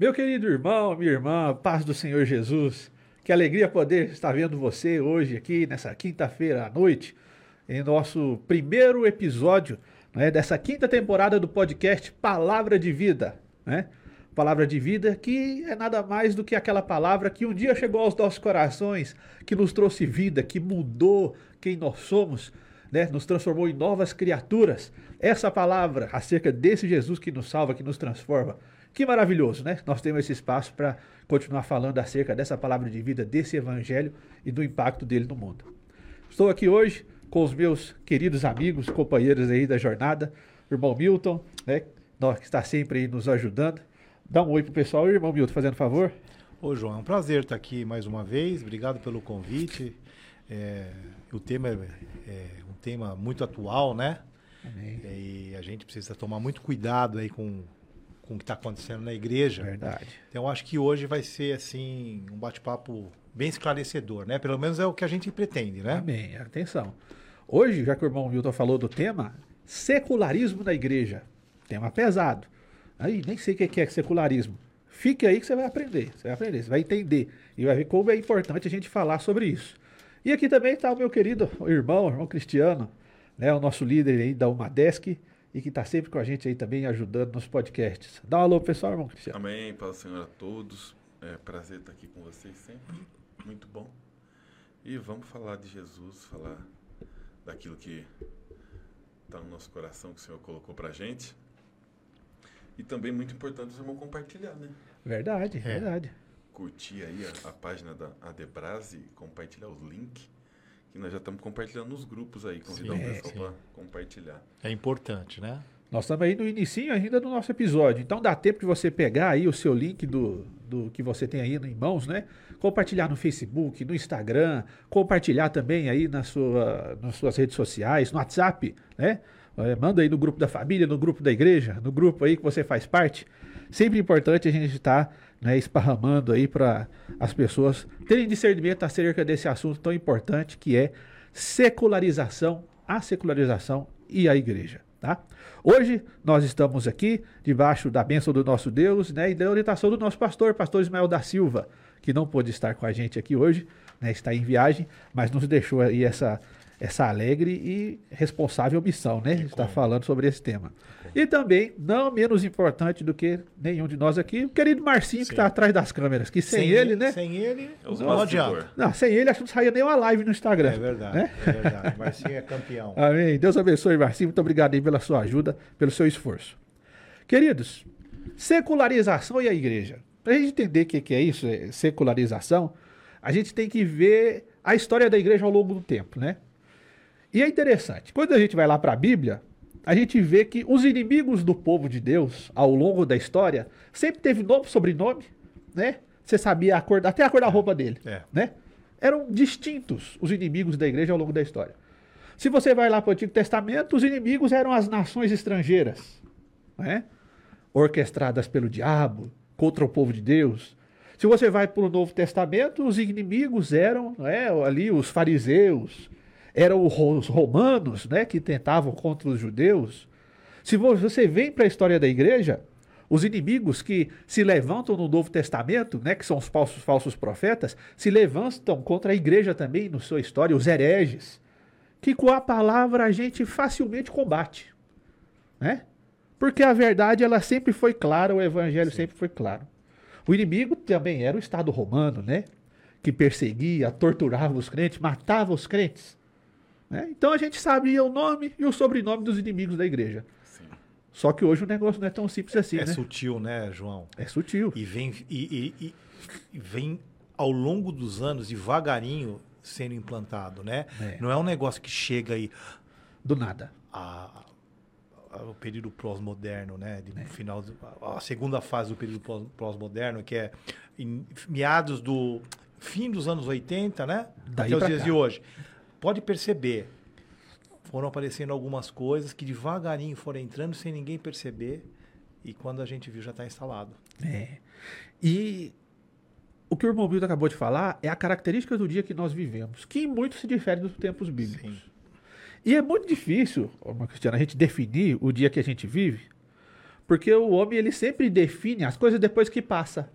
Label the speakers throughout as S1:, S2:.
S1: Meu querido irmão, minha irmã, paz do Senhor Jesus, que alegria poder estar vendo você hoje aqui nessa quinta-feira à noite, em nosso primeiro episódio né, dessa quinta temporada do podcast Palavra de Vida. Né? Palavra de vida que é nada mais do que aquela palavra que um dia chegou aos nossos corações, que nos trouxe vida, que mudou quem nós somos, né? nos transformou em novas criaturas. Essa palavra acerca desse Jesus que nos salva, que nos transforma. Que maravilhoso, né? Nós temos esse espaço para continuar falando acerca dessa palavra de vida, desse evangelho e do impacto dele no mundo. Estou aqui hoje com os meus queridos amigos, companheiros aí da jornada, o irmão Milton, né? Que está sempre aí nos ajudando. Dá um oi pro pessoal, irmão Milton, fazendo favor.
S2: Ô, João, é um prazer estar aqui mais uma vez. Obrigado pelo convite. É, o tema é, é, um tema muito atual, né? Amém. E a gente precisa tomar muito cuidado aí com com o que está acontecendo na igreja.
S1: Verdade.
S2: Então, acho que hoje vai ser assim um bate-papo bem esclarecedor, né? Pelo menos é o que a gente pretende, né?
S1: Amém. Atenção. Hoje, já que o irmão Milton falou do tema, secularismo na igreja. Tema pesado. Aí, nem sei o que é secularismo. Fique aí que você vai aprender. Você vai aprender, você vai entender. E vai ver como é importante a gente falar sobre isso. E aqui também está o meu querido irmão, irmão Cristiano, né, o nosso líder aí da Umadesc e que está sempre com a gente aí também ajudando nos podcasts. Dá um alô pessoal, irmão Cristiano.
S3: Amém, paz Senhor a todos. É prazer estar aqui com vocês sempre. Muito bom. E vamos falar de Jesus, falar daquilo que está no nosso coração que o Senhor colocou para gente. E também muito importante os irmãos compartilhar, né?
S1: Verdade, é. verdade.
S3: Curtir aí a, a página da Adebrase, compartilhar os links que nós já estamos compartilhando nos grupos aí, convidar sim, o pessoal para compartilhar.
S2: É importante, né?
S1: Nós estamos aí no início ainda do nosso episódio, então dá tempo de você pegar aí o seu link do, do que você tem aí em mãos, né? Compartilhar no Facebook, no Instagram, compartilhar também aí na sua, nas suas redes sociais, no WhatsApp, né? É, manda aí no grupo da família, no grupo da igreja, no grupo aí que você faz parte. Sempre importante a gente estar tá né, esparramando aí para as pessoas terem discernimento acerca desse assunto tão importante que é secularização, a secularização e a igreja. Tá? Hoje nós estamos aqui debaixo da bênção do nosso Deus né, e da orientação do nosso pastor, pastor Ismael da Silva, que não pôde estar com a gente aqui hoje, né, está em viagem, mas nos deixou aí essa, essa alegre e responsável missão, né? Está falando sobre esse tema. E também, não menos importante do que nenhum de nós aqui, o querido Marcinho, Sim. que está atrás das câmeras, que sem, sem ele, né?
S2: Sem ele,
S3: não adianta.
S1: Não, sem ele, acho que não saía nem uma live no Instagram.
S2: É verdade, né? é verdade. Marcinho é campeão.
S1: Amém. Deus abençoe, Marcinho. Muito obrigado aí pela sua ajuda, pelo seu esforço. Queridos, secularização e a igreja. Para a gente entender o que, que é isso, é secularização, a gente tem que ver a história da igreja ao longo do tempo, né? E é interessante, quando a gente vai lá para a Bíblia, a gente vê que os inimigos do povo de Deus, ao longo da história, sempre teve nome, sobrenome, né? Você sabia a cor, até a cor da roupa dele, é. né? Eram distintos os inimigos da igreja ao longo da história. Se você vai lá para o Antigo Testamento, os inimigos eram as nações estrangeiras, né? orquestradas pelo diabo contra o povo de Deus. Se você vai para o Novo Testamento, os inimigos eram é, ali os fariseus, eram os romanos né, que tentavam contra os judeus. Se você vem para a história da igreja, os inimigos que se levantam no Novo Testamento, né, que são os falsos, falsos profetas, se levantam contra a igreja também na sua história, os hereges, que com a palavra a gente facilmente combate. Né? Porque a verdade ela sempre foi clara, o evangelho Sim. sempre foi claro. O inimigo também era o Estado romano, né? Que perseguia, torturava os crentes, matava os crentes. Né? Então a gente sabia o nome e o sobrenome dos inimigos da igreja. Sim. Só que hoje o negócio não é tão simples assim.
S2: É
S1: né?
S2: sutil, né, João?
S1: É sutil.
S2: E vem, e, e, e vem ao longo dos anos, devagarinho, sendo implantado, né? É. Não é um negócio que chega aí.
S1: Do nada.
S2: A, a, o período pós-moderno, né? De é. final, a segunda fase do período pós-moderno, que é em meados do fim dos anos 80, né? Daí Até os dias cá. de hoje pode perceber, foram aparecendo algumas coisas que devagarinho foram entrando sem ninguém perceber. E quando a gente viu, já está instalado.
S1: É. E o que o irmão Bildo acabou de falar é a característica do dia que nós vivemos, que muito se difere dos tempos bíblicos. Sim. E é muito difícil, Cristiana, a gente definir o dia que a gente vive, Porque o homem ele sempre define as coisas depois que passa.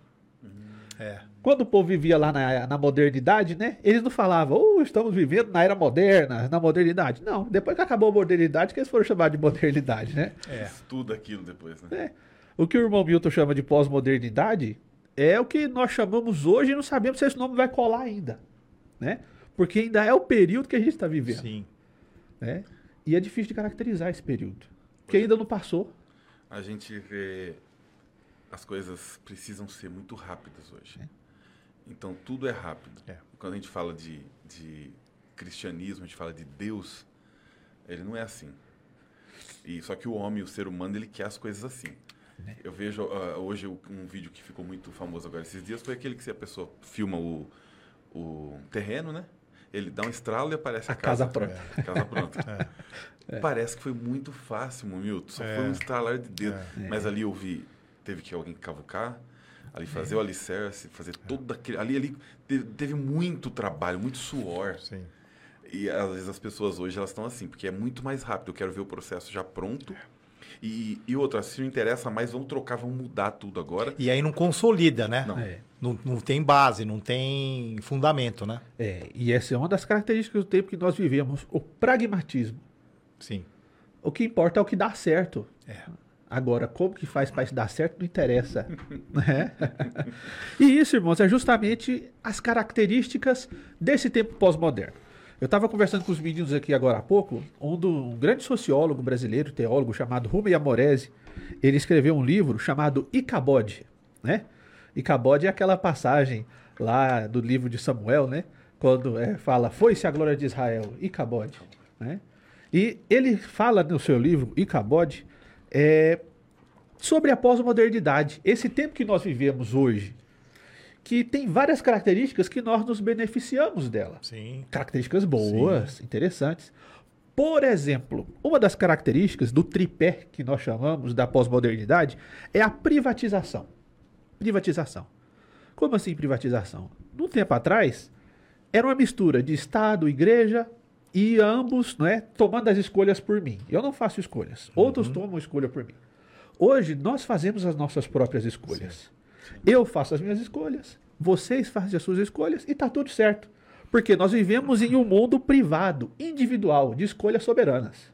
S2: É.
S1: Quando o povo vivia lá na, na modernidade, né? Eles não falavam, oh, estamos vivendo na era moderna, na modernidade. Não, depois que acabou a modernidade, que eles foram chamar de modernidade, né?
S2: É.
S3: Estuda aquilo depois, né?
S1: É. O que o irmão Milton chama de pós-modernidade é o que nós chamamos hoje e não sabemos se esse nome vai colar ainda, né? Porque ainda é o período que a gente está vivendo,
S2: Sim.
S1: né? E é difícil de caracterizar esse período, porque ainda não passou.
S3: A gente vê as coisas precisam ser muito rápidas hoje. Então tudo é rápido.
S2: É.
S3: Quando a gente fala de, de cristianismo, a gente fala de Deus, ele não é assim. E só que o homem, o ser humano, ele quer as coisas assim. Eu vejo ah, hoje um vídeo que ficou muito famoso agora esses dias foi aquele que a pessoa filma o, o terreno, né? Ele dá um estralo e aparece a,
S1: A casa pronta.
S3: A casa pronta. Parece que foi muito fácil, Milton. Só
S2: É.
S3: foi um estralar de dedo.
S2: É.
S3: Mas ali eu vi, teve que alguém cavucar, ali fazer o alicerce, fazer todo aquele. Ali, ali teve, teve muito trabalho, muito suor.
S2: Sim.
S3: E às vezes as pessoas hoje elas estão assim, porque é muito mais rápido. Eu quero ver o processo já pronto. E, e outra, se não interessa mais, vamos trocar, vamos mudar tudo agora.
S2: E aí não consolida, né?
S3: Não.
S1: É.
S2: Não, não tem base, não tem fundamento, né?
S1: É, e essa é uma das características do tempo que nós vivemos, o pragmatismo.
S2: Sim.
S1: O que importa é o que dá certo.
S2: É.
S1: Agora, como que faz para isso dar certo, não interessa. né? E isso, irmãos, é justamente as características desse tempo pós-moderno. Eu estava conversando com os meninos aqui agora há pouco, do, um grande sociólogo brasileiro, teólogo, chamado Rumi Amorese, ele escreveu um livro chamado Icabode, né? Icabode é aquela passagem lá do livro de Samuel, né? Quando é, fala, foi-se a glória de Israel, Icabode, né? E ele fala no seu livro, Icabode, é, sobre a pós-modernidade, esse tempo que nós vivemos hoje, que tem várias características que nós nos beneficiamos dela.
S2: Sim.
S1: Características boas, interessantes. Por exemplo, uma das características do tripé que nós chamamos da pós-modernidade é a privatização. Privatização. Como assim privatização? Num tempo atrás, era uma mistura de Estado, igreja e ambos não é, tomando as escolhas por mim. Eu não faço escolhas, outros tomam escolha por mim. Hoje, nós fazemos as nossas próprias escolhas. Eu faço as minhas escolhas, vocês fazem as suas escolhas e está tudo certo. Porque nós vivemos em um mundo privado, individual, de escolhas soberanas.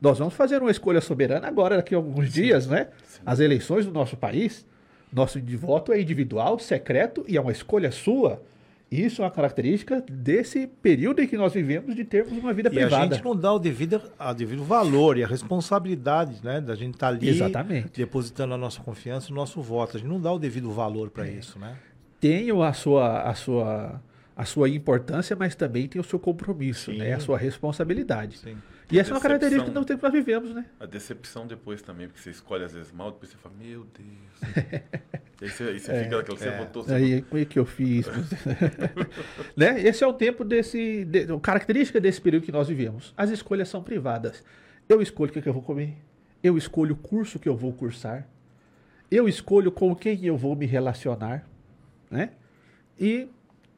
S1: Nós vamos fazer uma escolha soberana agora, daqui a alguns dias, né? As eleições do nosso país, nosso voto é individual, secreto e é uma escolha sua. Isso é uma característica desse período em que nós vivemos de termos uma vida
S2: E a
S1: privada.
S2: gente não dá o devido, a devido valor e a responsabilidade, né? Da gente estar ali
S1: Exatamente.
S2: depositando a nossa confiança, o nosso voto. A gente não dá o devido valor
S1: É.
S2: para isso, né?
S1: tem a sua, a sua, a sua importância, mas também tem o seu compromisso,
S2: Sim.
S1: né? A sua responsabilidade.
S2: Sim.
S1: E essa é uma característica do tempo que nós vivemos, né?
S3: A decepção depois também, porque você escolhe às vezes mal, depois você fala, meu Deus. e aí você, aí você fica naquela, você
S2: é.
S3: botou, você
S1: Aí, como é que eu fiz? né? Esse é o tempo desse. De, característica desse período que nós vivemos. As escolhas são privadas. Eu escolho o que, que eu vou comer. Eu escolho o curso que eu vou cursar. Eu escolho com quem eu vou me relacionar. Né? E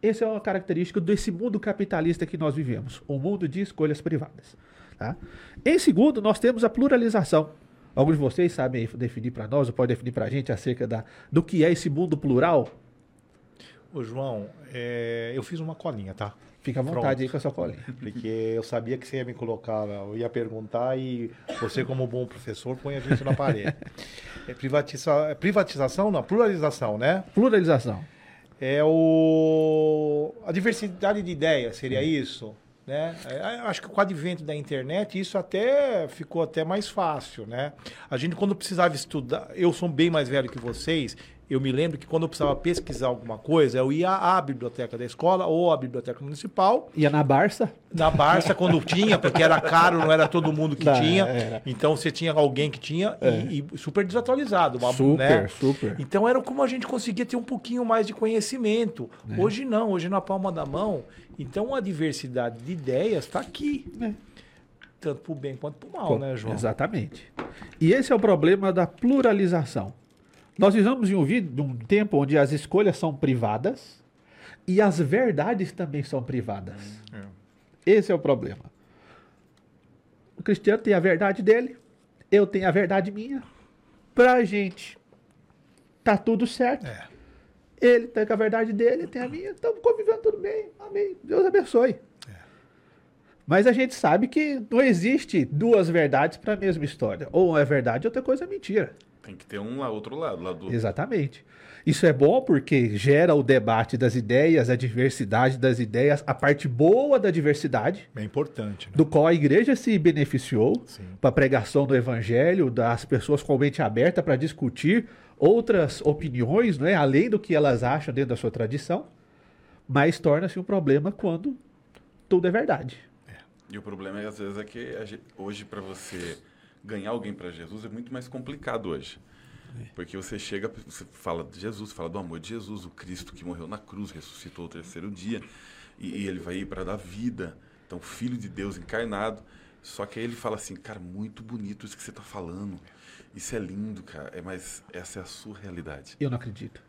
S1: essa é uma característica desse mundo capitalista que nós vivemos. Um mundo de escolhas privadas. Tá? Em segundo, nós temos a pluralização. Alguns de vocês sabem definir para nós, ou podem definir para a gente acerca da, do que é esse mundo plural?
S2: Ô, João, é, eu fiz uma colinha, tá?
S1: Fica à vontade
S2: Pronto.
S1: aí com a sua colinha.
S2: Porque eu sabia que você ia me colocar, eu ia perguntar e você, como bom professor, põe a gente na parede. É privatiza, é privatização, não, pluralização, né?
S1: Pluralização.
S2: É o a diversidade de ideias, seria isso, né? É, acho que com o advento da internet isso até ficou até mais fácil, né? A gente quando precisava estudar, eu sou bem mais velho que vocês, eu me lembro que quando eu precisava pesquisar alguma coisa, eu ia à biblioteca da escola ou à biblioteca municipal,
S1: Ia na Barça?
S2: na Barça quando tinha, porque era caro, não era todo mundo que
S1: Não,
S2: tinha.
S1: era.
S2: Então você tinha alguém que tinha e, e super desatualizado, uma,
S1: super,
S2: né?
S1: super.
S2: Então era como a gente conseguia ter um pouquinho mais de conhecimento.
S1: É.
S2: Hoje não, hoje na palma da mão. Então a diversidade de ideias está aqui.
S1: É.
S2: Tanto para o bem quanto para o mal, né, João?
S1: Exatamente. E esse é o problema da pluralização. Nós vivemos em um, um tempo onde as escolhas são privadas e as verdades também são privadas. Esse é o problema. O cristiano tem a verdade dele, eu tenho a verdade minha. Pra gente, tá tudo certo.
S2: É.
S1: Ele tem a verdade dele, tem a minha, estamos convivendo tudo bem. Amém. Deus abençoe. Mas a gente sabe que não existe duas verdades para a mesma história. Ou é verdade, outra coisa é mentira.
S3: Tem que ter um lá, outro lado. Lá do...
S1: Exatamente. Isso é bom porque gera o debate das ideias, a diversidade das ideias, a parte boa da diversidade,
S2: É importante. Né?
S1: do qual a igreja se beneficiou para a pregação do evangelho, das pessoas com a mente aberta para discutir outras opiniões, não é? além do que elas acham dentro da sua tradição, mas torna-se um problema quando tudo é verdade.
S3: E o problema é, às vezes, é que gente- hoje, para você ganhar alguém para Jesus, é muito mais complicado hoje. Porque você chega, você fala de Jesus, fala do amor de Jesus, o Cristo que morreu na cruz, ressuscitou ao terceiro dia, e, e ele vai ir para dar vida. Então, Filho de Deus encarnado. Só que aí ele fala assim, cara, muito bonito isso que você está falando. Isso é lindo, cara. É, mas essa é a sua realidade.
S1: Eu não acredito.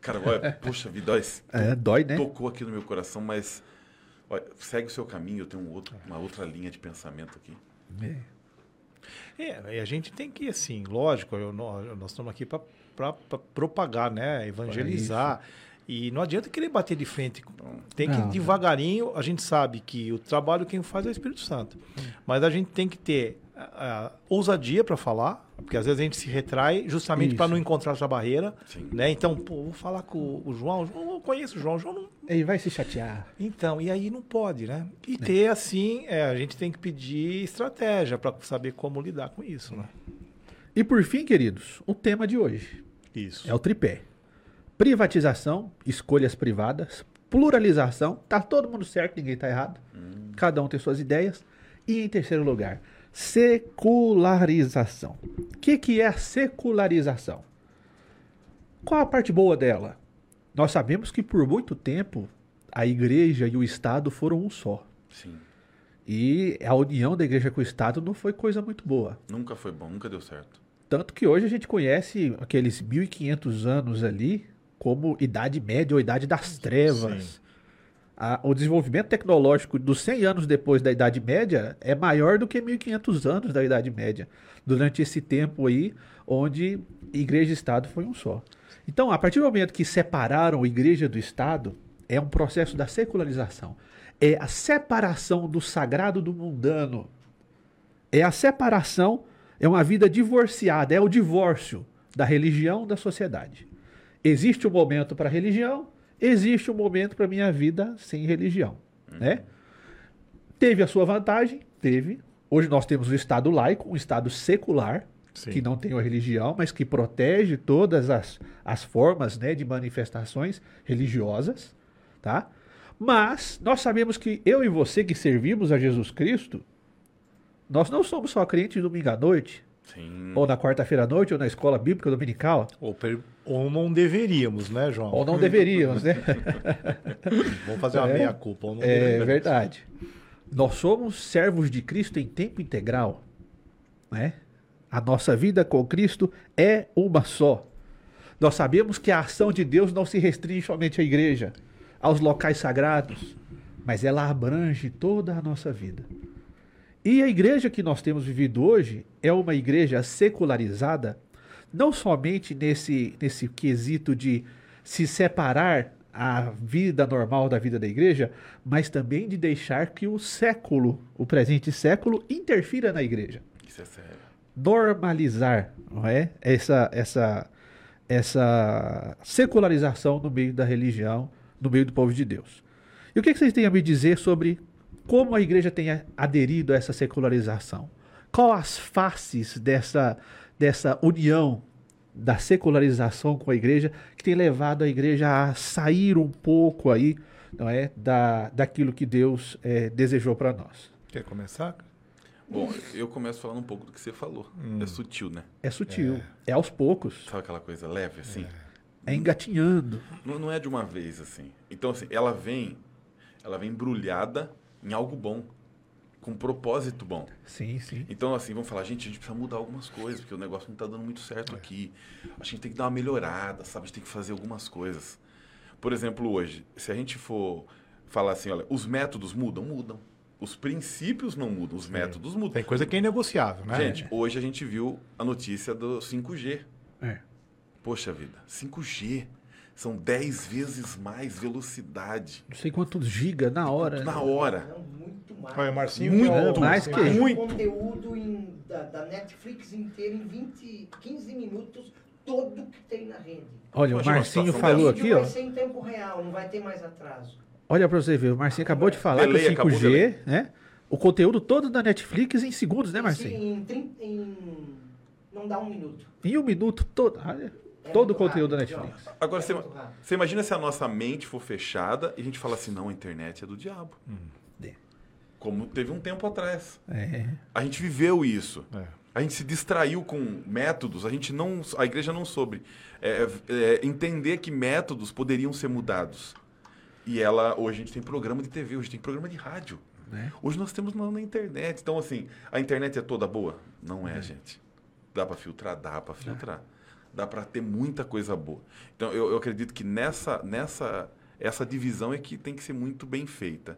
S3: Cara, olha, poxa vida, olha,
S1: É, dói, né?
S3: tocou aqui no meu coração, mas olha, segue o seu caminho, eu tenho um outro, uma outra linha de pensamento aqui.
S1: É.
S2: É, e a gente tem que, assim, lógico, eu- nós, estamos aqui para propagar, né? Evangelizar. E não adianta querer bater de frente. Tem que
S1: Não,
S2: devagarinho. A gente sabe que o trabalho quem faz é o Espírito Santo. Mas a gente tem que ter a ousadia para falar, porque às vezes a gente se retrai justamente para não encontrar essa barreira.
S3: Sim.
S2: Né? Então, pô, vou falar com o João. João eu conheço o João. O João não,
S1: Ele vai se chatear.
S2: então, e aí não pode, né? E ter, assim, é, a gente tem que pedir estratégia para saber como lidar com isso, né?
S1: E por fim, queridos, o tema de hoje
S2: Isso.
S1: é o tripé. Privatização, escolhas privadas, pluralização, tá todo mundo certo, ninguém tá errado. Cada um tem suas ideias. E em terceiro lugar, secularização. O que, que é a secularização? Qual a parte boa dela? Nós sabemos que por muito tempo a igreja e o Estado foram um só.
S3: Sim.
S1: E a união da igreja com o Estado não foi coisa muito boa.
S3: Nunca foi bom, nunca deu certo.
S1: Tanto que hoje a gente conhece aqueles 1500 anos ali como Idade Média ou Idade das Trevas.
S2: Sim.
S1: A- o desenvolvimento tecnológico dos 100 anos depois da Idade Média é maior do que 1500 anos da Idade Média. Durante esse tempo aí, onde igreja e Estado foi um só. Então, a partir do momento que separaram a igreja do Estado, é um processo da secularização. É a separação do sagrado do mundano. É a separação, é uma vida divorciada, é o divórcio da religião da sociedade. Existe um momento para a religião, existe um momento para a minha vida sem religião. Né? Teve a sua vantagem? Teve. Hoje nós temos o Estado laico, um Estado secular,
S2: Sim.
S1: que não tem uma religião, mas que protege todas as, as formas né, de manifestações religiosas. Tá? Mas nós sabemos que eu e você que servimos a Jesus Cristo, nós não somos só crentes domingo à noite,
S3: Sim.
S1: ou na quarta-feira à noite, ou na escola bíblica dominical,
S2: Ou, per- ou não deveríamos, né, João?
S1: ou não deveríamos, né?
S2: Vamos fazer uma
S1: É.
S2: meia-culpa.
S1: É
S2: deveríamos.
S1: verdade. Nós somos servos de Cristo em tempo integral. Né? A nossa vida com Cristo é uma só. Nós sabemos que a ação de Deus não se restringe somente à igreja, aos locais sagrados, mas ela abrange toda a nossa vida. E a igreja que nós temos vivido hoje é uma igreja secularizada, não somente nesse, nesse quesito de se separar a vida normal da vida da igreja, mas também de deixar que o século, o presente século, interfira na igreja
S3: Isso é sério.
S1: normalizar, não é? Essa essa essa secularização no meio da religião, no meio do povo de Deus. E o que que vocês têm a me dizer sobre como a igreja tem aderido a essa secularização? Qual as faces dessa dessa união da secularização com a igreja que tem levado a igreja a sair um pouco aí, não é, da daquilo que Deus eh, desejou para nós?
S2: Quer começar?
S3: Bom, eu começo falando um pouco do que você falou.
S1: Hum.
S3: É sutil, né?
S1: É sutil, é, aos poucos,
S3: Sabe aquela coisa leve, assim?
S1: é engatinhando.
S3: Não, não é de uma vez, assim. Então, assim, ela vem, ela vem embrulhada em algo bom, com um propósito bom.
S1: Sim, sim.
S3: Então, assim, vamos falar, gente, a gente precisa mudar algumas coisas, porque o negócio não está dando muito certo aqui. A gente tem que dar uma melhorada, sabe? A gente tem que fazer algumas coisas. Por exemplo, hoje, se a gente for falar assim, olha, os métodos mudam? Mudam. Os princípios não mudam, os métodos mudam.
S2: Tem coisa que é negociável, né?
S3: Gente, hoje a gente viu a notícia do 5G.
S1: É.
S3: Poxa vida, 5G são 10 vezes mais velocidade.
S1: Não sei quantos giga na hora.
S3: Na hora.
S4: Não, muito mais.
S2: Olha, Marcinho,
S3: Muito
S2: que é o-
S1: mais que-
S4: Mais um
S3: Muito.
S4: conteúdo em- da, da Netflix inteira em 20, 15 minutos, todo que tem na rede.
S1: Olha, o
S3: Imagina uma
S1: Marcinho falou
S4: o
S1: aqui, ó.
S4: vai ser em tempo real, não vai ter mais atraso.
S1: Olha pra você ver, o Marcinho acabou de falar
S3: Delay,
S1: que o
S3: acabou o
S1: 5G, né? O conteúdo todo da Netflix em segundos, né,
S4: Sim,
S1: Marcinho?
S4: em, 30 em- não dá um minuto.
S1: Em um minuto todo. olha,
S4: É
S1: todo o conteúdo da Netflix.
S3: Agora,
S4: É
S3: você, imagina se a nossa mente for fechada e a gente fala assim, não, a internet é do diabo.
S1: É.
S3: Como teve um tempo atrás.
S1: É.
S3: A gente viveu isso.
S2: É.
S3: A gente se distraiu com métodos, a gente não, a igreja não soube é, é, entender que métodos poderiam ser mudados. E ela, hoje a gente tem programa de TV, hoje tem programa de rádio.
S1: Né?
S3: Hoje nós temos na, na internet. Então, assim, a internet é toda boa? Não é, gente. Dá para filtrar? Dá para filtrar. Dá para ter muita coisa boa. Então, eu, eu acredito que nessa, nessa essa divisão é que tem que ser muito bem feita.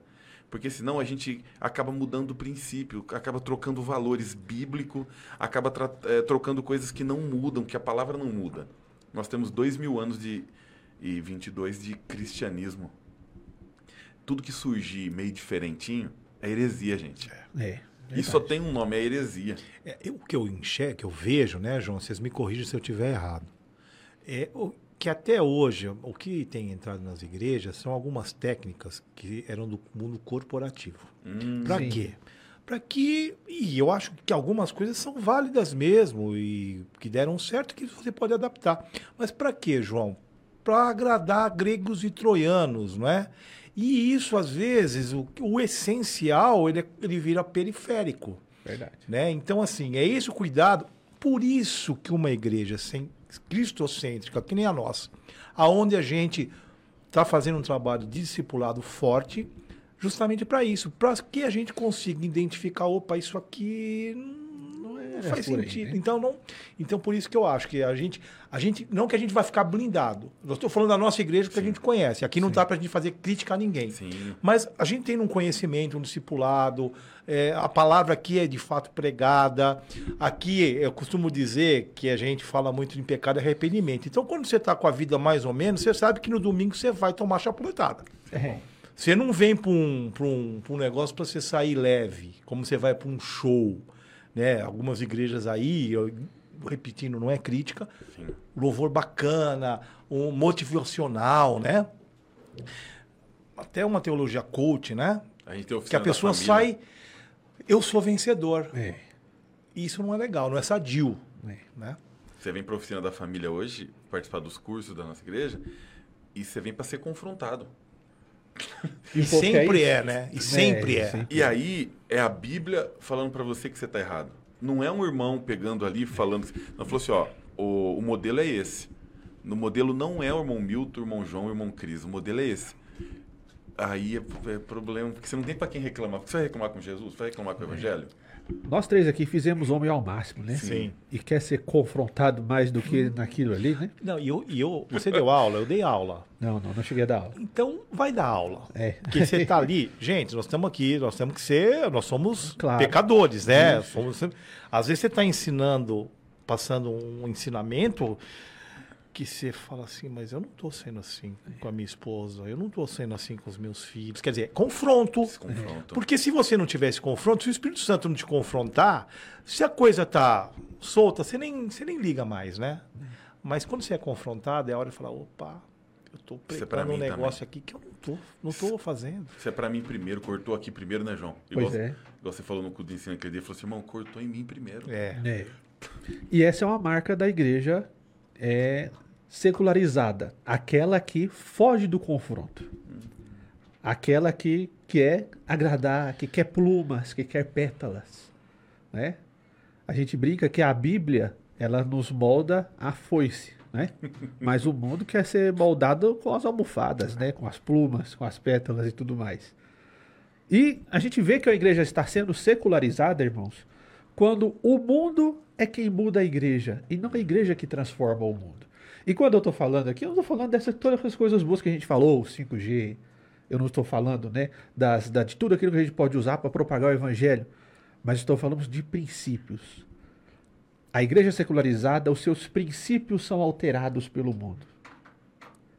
S3: Porque senão a gente acaba mudando o princípio, acaba trocando valores bíblicos, acaba eh, trocando coisas que não mudam, que a palavra não muda. Nós temos dois mil anos de, e 22 de cristianismo. Tudo que surgir meio diferentinho é heresia, gente.
S1: É.
S3: E só tem um nome, é heresia.
S2: É, eu- o que eu enxergo, que eu vejo, né, João? Vocês me corrigem se eu estiver errado. É o, que até hoje, o que tem entrado nas igrejas são algumas técnicas que eram do mundo corporativo.
S3: Hum,
S2: Para quê? Para que. E eu acho que algumas coisas são válidas mesmo e que deram certo que você pode adaptar. Mas para quê, João? Para agradar gregos e troianos, não é? E isso, às vezes, o, o essencial, ele, é- ele vira periférico
S1: Verdade.
S2: né? Então, assim, é esse o cuidado. Por isso que uma igreja sem cristocêntrica, que nem a nossa, aonde a gente está fazendo um trabalho de discipulado forte, justamente para isso, para que a gente consiga identificar, opa, isso aqui não
S1: é
S2: faz
S1: por aí,
S2: sentido.
S1: né?
S2: Então, não, então, por isso que eu acho que a gente, a gente, não que a gente vai ficar blindado. Eu estou falando da nossa igreja porque a gente conhece. Aqui não dá para a gente fazer crítica a ninguém.
S3: Sim.
S2: Mas a gente tem um conhecimento, um discipulado, é, a palavra aqui é de fato pregada. Aqui eu costumo dizer que a gente fala muito em pecado e arrependimento. Então, quando você está com a vida mais ou menos, você sabe que no domingo você vai tomar chapuletada.
S1: É.
S2: Você não vem para um, pra um, pra um negócio para você sair leve, como você vai para um show. Né? Algumas igrejas aí, eu, repetindo, não é crítica,
S3: Sim.
S2: louvor bacana, um motivacional, né? Até uma teologia coach, né?
S3: A gente tem
S2: Que a pessoa
S3: família.
S2: sai, eu sou vencedor.
S1: É.
S2: E Isso não é legal, não é sadio,
S1: É.
S2: né?
S3: Você vem para a oficina da família hoje, participar dos cursos da nossa igreja, e você vem para ser confrontado.
S2: E,
S1: povo quer
S2: sempre
S1: isso.
S2: é, né? E sempre é.
S1: sempre.
S3: E aí é a Bíblia falando para você que você está errado. Não é um irmão pegando ali falando. Não falou assim, ó, o, o modelo é esse. No modelo não é o irmão Milton, o irmão João, o irmão Cris. O modelo é esse. Aí é, é problema, porque você não tem para quem reclamar. Você vai reclamar com Jesus? Você vai reclamar com o Evangelho?
S1: Nós três aqui fizemos homem ao máximo, né?
S2: Sim.
S1: E quer ser confrontado mais do que naquilo ali, né?
S2: Não, e eu, e eu, você deu aula, eu dei aula.
S1: Não, não, não cheguei a dar aula.
S2: Então, vai dar aula.
S1: É.
S2: Porque você tá ali, gente, nós estamos aqui, nós temos que ser, nós somos
S1: Claro.
S2: pecadores, né? Somos, às vezes você está ensinando, passando um ensinamento que você fala assim, mas eu não estou sendo assim com a minha esposa, eu não estou sendo assim com os meus filhos. Quer dizer, confronto.
S3: Confronto.
S2: Porque se você não tivesse confronto, se o Espírito Santo não te confrontar, se a coisa tá solta, você nem, você nem liga mais, né? Mas quando você é confrontado, é a hora de falar, opa, eu tô
S3: Isso é
S2: pregando um negócio aqui que eu não tô, não tô fazendo.
S3: Isso é para mim primeiro, cortou aqui primeiro, né, João?
S1: Pois é.
S3: Igual você falou no culto de ensino aquele dia, falou assim, irmão, cortou em mim primeiro.
S2: É.
S1: É. E essa é uma marca da igreja é, secularizada. Aquela que foge do confronto. Aquela que quer agradar, que quer plumas, que quer pétalas. Né? A gente brinca que a Bíblia ela nos molda a foice. Né? Mas o mundo quer ser moldado com as almofadas, né? com as plumas, com as pétalas e tudo mais. E a gente vê que a igreja está sendo secularizada, irmãos, quando o mundo é quem muda a igreja e não a igreja que transforma o mundo. E quando eu estou falando aqui, eu estou falando dessas todas as coisas boas que a gente falou, o 5G, Eu não estou falando né, das, da, de tudo aquilo que a gente pode usar para propagar o evangelho, mas estou falando de princípios. A igreja secularizada, os seus princípios são alterados pelo mundo.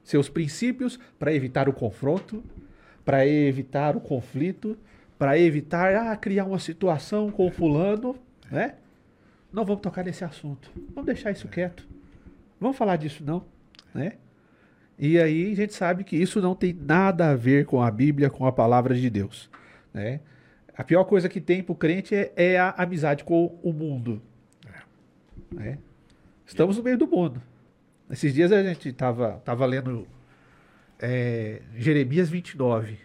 S1: Seus princípios para evitar o confronto, para evitar o conflito, para evitar ah, criar uma situação com fulano, né? Não vamos tocar nesse assunto. Vamos deixar isso quieto. Vamos falar disso não, né? E aí a gente sabe que isso não tem nada a ver com a Bíblia, com a palavra de Deus. Né? A pior coisa que tem para o crente é, é, a amizade com o mundo. Né? Estamos no meio do mundo. Esses dias a gente estava tava lendo é, Jeremias 29,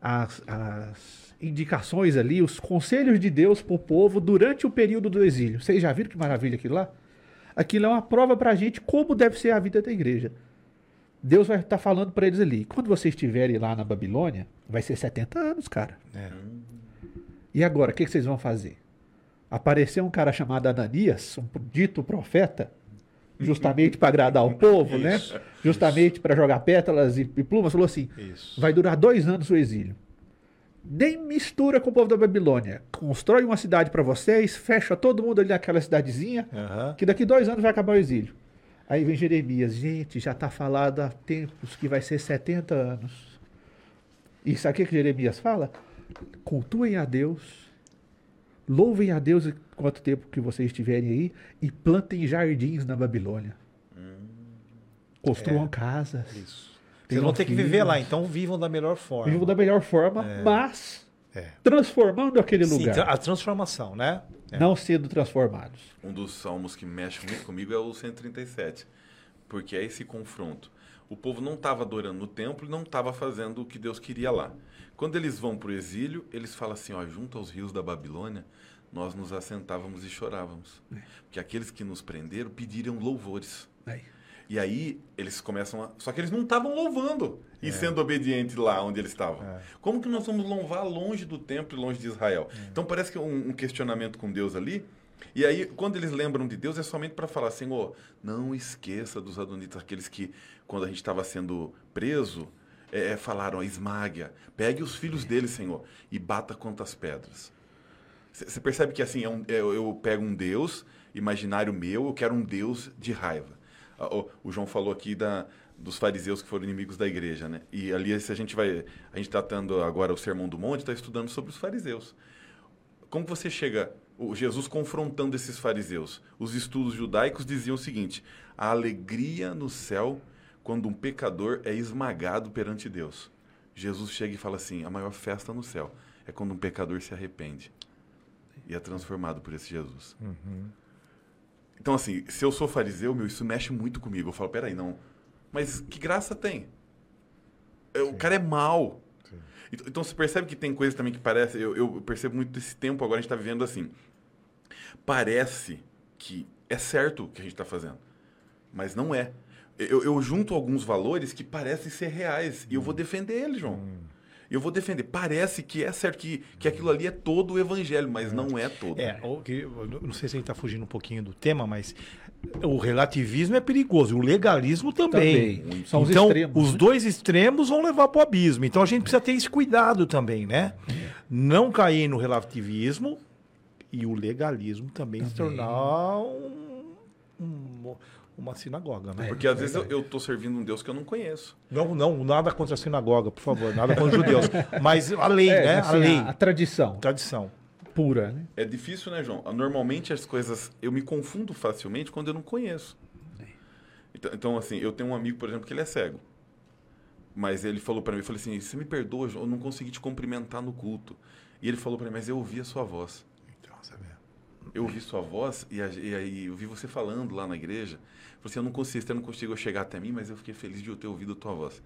S1: as, as indicações ali, os conselhos de Deus para o povo durante o período do exílio. Vocês já viram que maravilha aquilo lá? Aquilo é uma prova para a gente como deve ser a vida da igreja. Deus vai estar tá falando para eles ali. Quando vocês estiverem lá na Babilônia, vai ser 70 anos, cara. É. E agora, o que, que, vocês vão fazer? Apareceu um cara chamado Ananias, um dito profeta, justamente para agradar o povo, né? Justamente para jogar pétalas e, e, plumas, falou assim: Isso. vai durar dois anos o exílio. Nem mistura com o povo da Babilônia. Constrói uma cidade para vocês, fecha todo mundo ali naquela cidadezinha, uhum. que daqui dois anos vai acabar o exílio. Aí vem Jeremias, gente, já está falado há tempos que vai ser 70 anos. E sabe o que, que Jeremias fala? Cultuem a Deus, louvem a Deus quanto tempo que vocês estiverem aí e plantem jardins na Babilônia. Hum, Construam é, casas.
S2: Isso. Vocês vão ter filhos, que viver lá, então vivam da melhor forma.
S1: Vivam da melhor forma, é. mas é. transformando aquele
S2: Sim,
S1: lugar.
S2: A transformação, né?
S1: É. Não sendo transformados.
S3: Um dos salmos que mexe muito comigo é o 137, porque é esse confronto. O povo não estava adorando no templo e não estava fazendo o que Deus queria lá. Quando eles vão para o exílio, eles falam assim: ó, junto aos rios da Babilônia, nós nos assentávamos e chorávamos. É. Porque aqueles que nos prenderam pediram louvores. É. E aí eles começam a. Só que eles não estavam louvando e é. sendo obedientes lá onde eles estavam. É. Como que nós vamos louvar longe do templo e longe de Israel? É. Então parece que é um, um, questionamento com Deus ali. E aí, quando eles lembram de Deus, é somente para falar, Senhor, não esqueça dos adonitas, aqueles que, quando a gente estava sendo preso, é, é falaram, esmague, pegue os filhos dele, Senhor, e bata quantas pedras. Você percebe que assim, é um, eu, eu pego um Deus imaginário meu, eu quero um Deus de raiva. O, o João falou aqui da, dos fariseus que foram inimigos da igreja, né? E ali se a gente vai, a gente tendo agora o Sermão do Monte, está estudando sobre os fariseus. Como você chega, o Jesus confrontando esses fariseus? Os estudos judaicos diziam o seguinte: a alegria no céu quando um pecador é esmagado perante Deus. Jesus chega e fala assim: a maior festa no céu é quando um pecador se arrepende e é transformado por esse Jesus. Uhum. Então, assim, se eu sou fariseu, meu, isso mexe muito comigo. Eu falo, peraí, não. Mas que graça tem? É, o cara é mal. Sim. Então, você percebe que tem coisas também que parece. Eu, eu percebo muito desse tempo agora, a gente está vivendo assim. Parece que é certo o que a gente está fazendo, mas não é. Eu, eu, junto alguns valores que parecem ser reais e eu vou hum. defender eles, João. Hum eu vou defender. Parece que é certo, que, que aquilo ali é todo o evangelho, mas não é todo.
S2: É, não sei se a gente está fugindo um pouquinho do tema, mas o relativismo é perigoso, o legalismo também. também. São os então, extremos, os né? dois extremos vão levar para o abismo. Então a gente precisa ter esse cuidado também, né? Não cair no relativismo e o legalismo também, também. se tornar um, um uma sinagoga, né?
S3: Porque às vezes eu estou servindo um Deus que eu não conheço.
S2: Não, não, nada contra a sinagoga, por favor, nada contra os judeus. Mas a lei, é, né? Assim, a lei.
S1: A, tradição.
S2: Tradição.
S1: Pura, né?
S3: É difícil, né, João? Normalmente as coisas. Eu me confundo facilmente quando eu não conheço. Então, então assim, eu tenho um amigo, por exemplo, que ele é cego. Mas ele falou para mim, eu falei assim, você me perdoa, eu não consegui te cumprimentar no culto. E ele falou para mim, mas eu ouvi a sua voz. Então, você vê. Eu ouvi sua voz e, aí eu vi você falando lá na igreja. Falei assim, eu não consigo, você não consigo chegar até mim, mas eu fiquei feliz de eu ter ouvido a tua voz.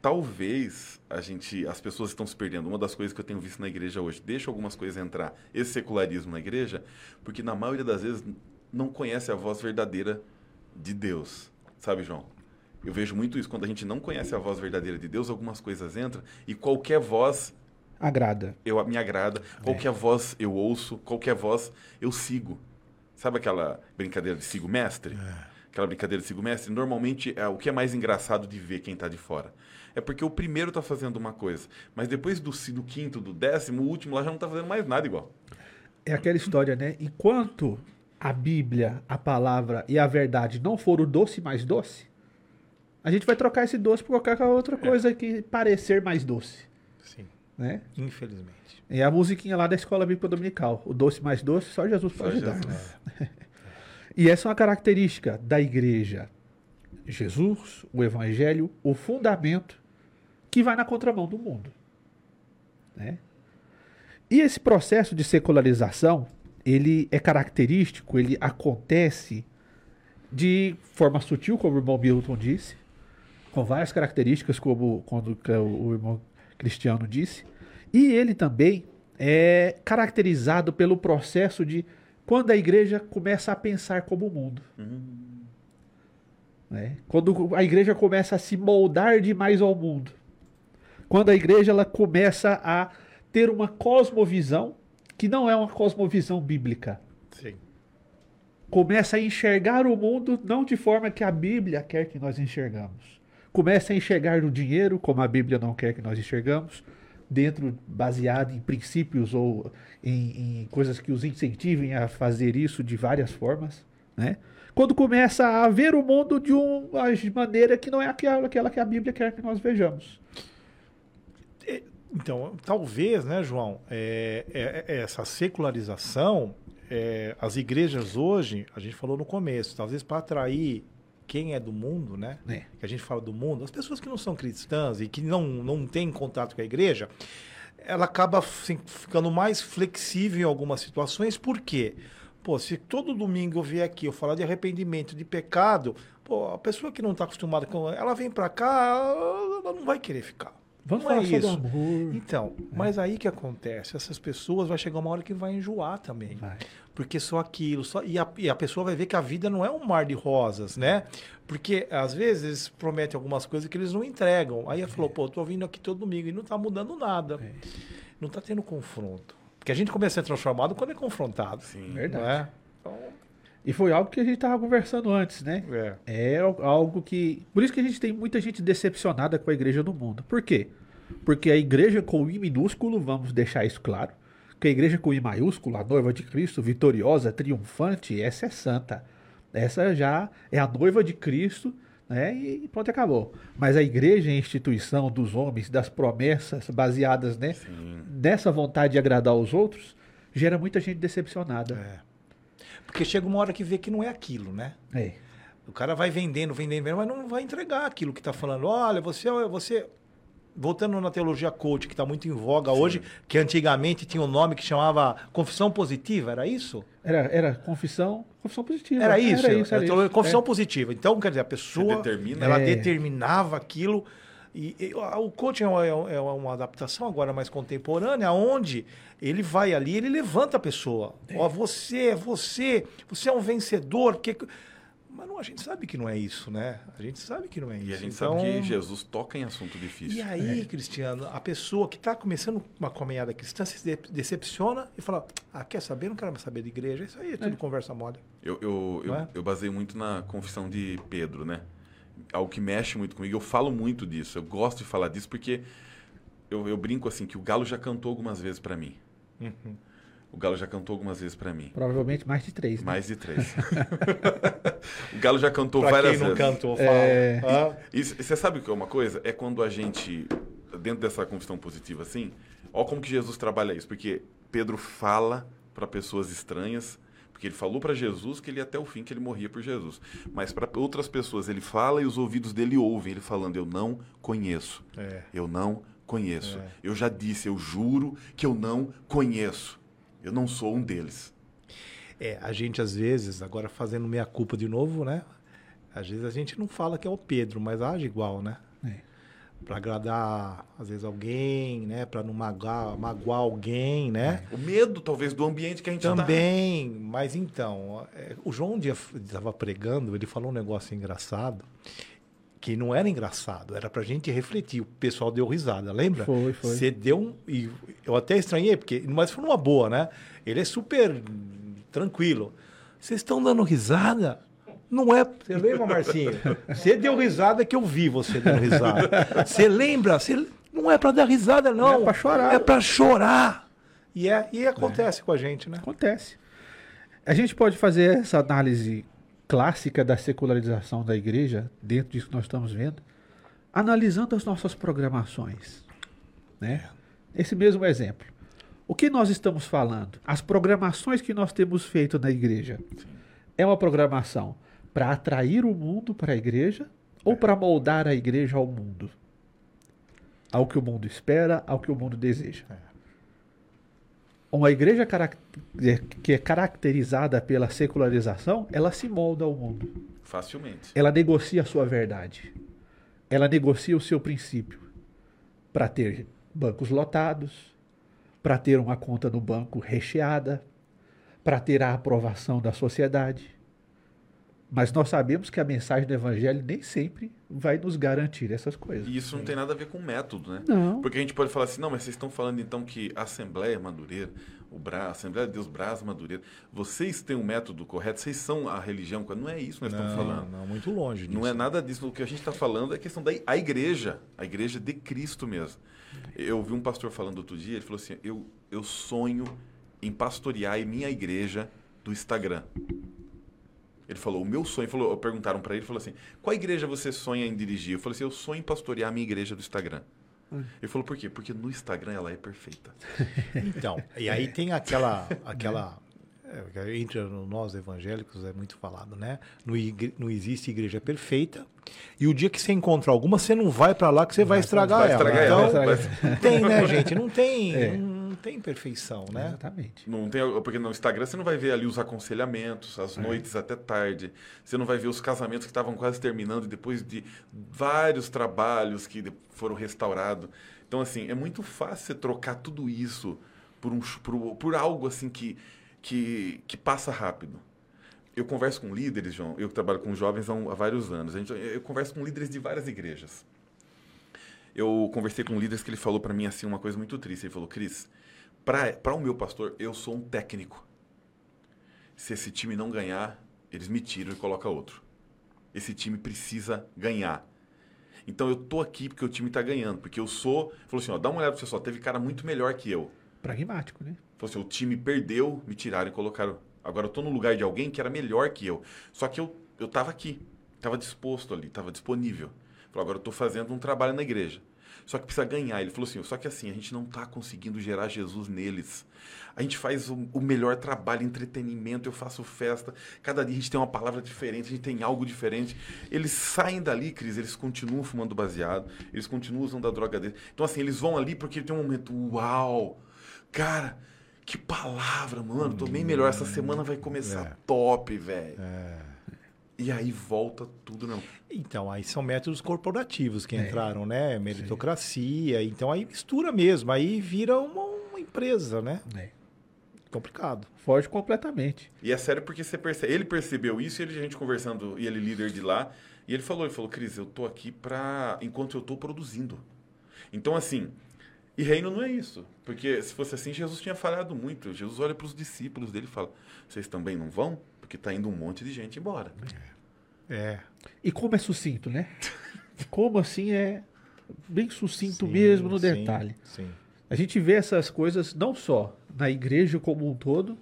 S3: Talvez a gente, as pessoas estão se perdendo. Uma das coisas que eu tenho visto na igreja hoje, deixa algumas coisas entrar, esse secularismo na igreja, porque na maioria das vezes não conhece a voz verdadeira de Deus. Sabe, João? Eu vejo muito isso. Quando a gente não conhece a voz verdadeira de Deus, algumas coisas entram e qualquer voz
S1: agrada.
S3: Eu me agrada. É. Qualquer voz eu ouço, qualquer voz eu sigo. Sabe aquela brincadeira de sigo mestre? É. aquela brincadeira de sigo mestre, normalmente é o que é mais engraçado de ver quem está de fora. É porque o primeiro está fazendo uma coisa, mas depois do, do quinto, do décimo, o último lá já não está fazendo mais nada igual.
S1: É aquela história, né? Enquanto a Bíblia, a palavra e a verdade não for o doce mais doce, a gente vai trocar esse doce por qualquer outra coisa que parecer mais doce, né?
S2: infelizmente.
S1: É a musiquinha lá da escola bíblica dominical. O doce mais doce, só Jesus
S3: Só
S1: pode dar.
S3: Jesus.
S1: né? E essa é uma característica da igreja. Jesus, o evangelho, o fundamento que vai na contramão do mundo. né? E esse processo de secularização, ele é característico, ele acontece de forma sutil, como o irmão Milton disse, com várias características, como quando o irmão Cristiano disse, e ele também é caracterizado pelo processo de quando a igreja começa a pensar como o mundo. né? Quando a igreja começa a se moldar demais ao mundo. Quando a igreja ela começa a ter uma cosmovisão que não é uma cosmovisão bíblica.
S2: Sim.
S1: Começa a enxergar o mundo não de forma que a Bíblia quer que nós enxergamos. Começa a enxergar o dinheiro como a Bíblia não quer que nós enxergamos, dentro baseado em princípios ou em, em coisas que os incentivem a fazer isso de várias formas, né? Quando começa a ver o mundo de uma maneira que não é aquela, aquela que a Bíblia quer que nós vejamos.
S2: Então, talvez, né, João, é, é- é essa secularização, é, as igrejas hoje, a gente falou no começo, talvez para atrair quem é do mundo, né?
S1: É.
S2: Que a gente fala do mundo, as pessoas que não são cristãs e que não, não têm contato com a igreja, ela acaba assim, ficando mais flexível em algumas situações, por quê? Pô, se todo domingo eu vier aqui eu falar de arrependimento, de pecado, pô, a pessoa que não está acostumada com. Ela vem para cá, ela não vai querer ficar.
S1: Vamos
S2: Não é
S1: falar sobre
S2: isso.
S1: amor.
S2: Então, mas aí que acontece? Essas pessoas vai chegar uma hora que vai enjoar também.
S1: Vai.
S2: Porque só aquilo, só, e, a, e a pessoa vai ver que a vida não é um mar de rosas, né? Porque às vezes prometem algumas coisas que eles não entregam. Aí ela falou, pô, tô vindo aqui todo domingo e não tá mudando nada.
S1: É.
S2: Não tá tendo confronto. Porque a gente começa a ser transformado quando é confrontado.
S3: Sim.
S1: Verdade.
S2: Não é? Então,
S1: E foi algo que a gente estava conversando antes, né?
S2: é.
S1: É algo que. Por isso que a gente tem muita gente decepcionada com a igreja no mundo. Por quê? Porque a igreja com I minúsculo, vamos deixar isso claro, que a igreja com I maiúsculo, a noiva de Cristo, vitoriosa, triunfante, essa é santa. Essa já é a noiva de Cristo, né? E pronto, acabou. Mas a igreja é a instituição dos homens, das promessas baseadas né,
S3: Sim.
S1: nessa vontade de agradar os outros, gera muita gente decepcionada.
S2: É. Porque chega uma hora que vê que não é aquilo, né?
S1: É.
S2: O cara vai vendendo, vendendo, vendendo, mas não vai entregar aquilo que está falando. Olha, você, você. Voltando na teologia coach, que está muito em voga hoje, que antigamente tinha um nome que chamava confissão positiva, era isso?
S1: Era, era confissão, confissão positiva.
S2: Era isso,
S1: Era isso.
S2: era
S1: Era
S2: teologia-
S1: isso.
S2: confissão
S1: É.
S2: positiva. Então, quer dizer, a pessoa
S3: determina.
S2: ela
S1: É.
S2: determinava aquilo. E, e o coaching é uma, é uma adaptação agora mais contemporânea, onde ele vai ali, ele levanta a pessoa. Ó, você, você, você é um vencedor. Que... Mas não, a gente sabe que não é isso, né? A gente sabe que não é isso.
S3: E a gente
S2: Então,
S3: sabe que Jesus toca em assunto difícil.
S2: E aí, Cristiano, a pessoa que está começando uma caminhada cristã se de- decepciona e fala: Ah, quer saber? Não quero mais saber de igreja. Isso aí é tudo conversa mole.
S3: Eu, eu, eu,
S2: é?
S3: eu baseio muito na confissão de Pedro, né? Algo que mexe muito comigo. Eu falo muito disso. Eu gosto de falar disso porque eu, eu brinco assim que o Galo já cantou algumas vezes pra mim. O Galo já cantou algumas vezes pra mim.
S1: Provavelmente mais de três. né?
S3: Mais de três. o Galo já cantou
S2: Pra
S3: várias
S2: quem não
S3: vezes.
S2: cantou, fala.
S1: É.
S2: Ah,
S3: E você sabe o que é uma coisa? É quando a gente, dentro dessa confissão positiva assim, ó como que Jesus trabalha isso. Porque Pedro fala para pessoas estranhas, porque ele falou para Jesus que ele ia até o fim, que ele morria por Jesus. Mas para outras pessoas ele fala e os ouvidos dele ouvem ele falando: Eu não conheço.
S2: É.
S3: Eu não conheço.
S2: É.
S3: Eu já disse, eu juro que eu não conheço. Eu não sou um deles.
S2: É, a gente às vezes, agora fazendo meia culpa de novo, né? Às vezes a gente não fala que é o Pedro, mas age igual, né?
S1: É.
S2: Pra agradar, às vezes, alguém, né? Pra não magoar, magoar alguém, né?
S3: O medo, talvez, do ambiente que a gente tá.
S2: Também, mas então, é, o João um dia estava pregando, ele falou um negócio engraçado, que não era engraçado, era pra gente refletir. O pessoal deu risada, lembra?
S1: Foi, foi.
S2: Você deu um. E eu até estranhei, porque, mas foi numa boa, né? Ele é super tranquilo. Vocês estão dando risada? Não é. Você lembra, Marcinho? Você deu risada que eu vi você dando risada. Você lembra? Você... Não é pra dar risada, não.
S1: É pra chorar.
S2: É pra chorar. E, é, e acontece com a gente, né?
S1: Acontece. A gente pode fazer essa análise clássica da secularização da igreja, dentro disso que nós estamos vendo, analisando as nossas programações. Né? Esse mesmo exemplo. O que nós estamos falando? As programações que nós temos feito na igreja. É uma programação para atrair o mundo para a igreja ou para moldar a igreja ao mundo? Ao que o mundo espera, ao que o mundo deseja. Uma igreja carac- que é caracterizada pela secularização, ela se molda ao mundo.
S3: Facilmente.
S1: Ela negocia a sua verdade. Ela negocia o seu princípio para ter bancos lotados, para ter uma conta no banco recheada, para ter a aprovação da sociedade. Mas nós sabemos que a mensagem do evangelho nem sempre vai nos garantir essas coisas.
S3: E isso não tem nada a ver com método, né?
S1: Não.
S3: Porque a gente pode falar assim, não, mas vocês estão falando então que a Assembleia Madureira, o Bra, a Assembleia de Deus Brás Madureira, vocês têm um método correto, vocês são a religião, não é isso que nós estamos falando.
S2: não, muito longe disso.
S3: Não é nada disso. O que a gente está falando é a questão da a igreja, a igreja de Cristo mesmo. Eu vi um pastor falando outro dia, ele falou assim: eu, eu sonho em pastorear minha igreja do Instagram. Ele falou: o meu sonho, falou, perguntaram para ele, falou assim: qual igreja você sonha em dirigir? Eu falei assim: eu sonho em pastorear a minha igreja do Instagram. Ele falou: por quê? Porque no Instagram ela é perfeita.
S2: Então, e aí tem aquela. aquela é, entre nós evangélicos é muito falado, né? Não, igre- não existe igreja perfeita. E o dia que você encontra alguma, você não vai pra lá que você vai estragar
S3: vai
S2: ela.
S3: estragar
S2: então,
S3: ela,
S2: não tem, né, gente? Não tem,
S1: É.
S2: não tem perfeição, né?
S1: Exatamente.
S3: Não tem, porque no Instagram você não vai ver ali os aconselhamentos, as noites até tarde. Você não vai ver os casamentos que estavam quase terminando depois de vários trabalhos que foram restaurados. Então, assim, é muito fácil você trocar tudo isso por, um, por, por algo assim que, que, que passa rápido. Eu converso com líderes, João, eu que trabalho com jovens há, um- há vários anos. A gente- eu converso com líderes de várias igrejas. Eu conversei com um líder que ele falou para mim assim uma coisa muito triste. Ele falou, Cris, para o meu pastor, eu sou um técnico. Se esse time não ganhar, eles me tiram e colocam outro. Esse time precisa ganhar. Então eu tô aqui porque o time tá ganhando, porque eu sou. Falou assim, ó, dá uma olhada pra você só, teve cara muito melhor que eu.
S1: Pragmático, né?
S3: Falou assim, o time perdeu, me tiraram e colocaram. Agora eu tô no lugar de alguém que era melhor que eu. Só que eu, eu tava aqui, tava disposto ali, tava disponível. Falou, agora eu tô fazendo um trabalho na igreja. Só que precisa ganhar. Ele falou assim, só que assim, a gente não tá conseguindo gerar Jesus neles. A gente faz o, o melhor trabalho, entretenimento, eu faço festa. Cada dia a gente tem uma palavra diferente, a gente tem algo diferente. Eles saem dali, Cris, eles continuam fumando baseado, eles continuam usando a droga deles. Então assim, eles vão ali porque tem um momento, uau, cara, que palavra, mano, tô bem melhor. Essa semana vai começar
S2: É.
S3: top, velho. E aí volta tudo, não.
S2: Então, aí são métodos corporativos que
S1: É.
S2: entraram, né? Meritocracia. Então, aí mistura mesmo. Aí vira uma, uma empresa, né?
S1: É.
S2: Complicado.
S1: Foge completamente.
S3: E é sério porque você percebe. Ele percebeu isso e ele, a gente conversando, e ele líder de lá, e ele falou, ele falou, Cris, eu tô aqui pra. enquanto eu tô produzindo. Então, assim, e reino não é isso. Porque se fosse assim, Jesus tinha falhado muito. Jesus olha para os discípulos dele e fala: Vocês também não vão? Porque tá indo um monte de gente embora.
S2: É.
S1: E como é sucinto, né? Como assim é bem sucinto
S2: Sim,
S1: mesmo no
S2: sim,
S1: detalhe.
S2: Sim.
S1: A gente vê essas coisas não só na igreja como um todo,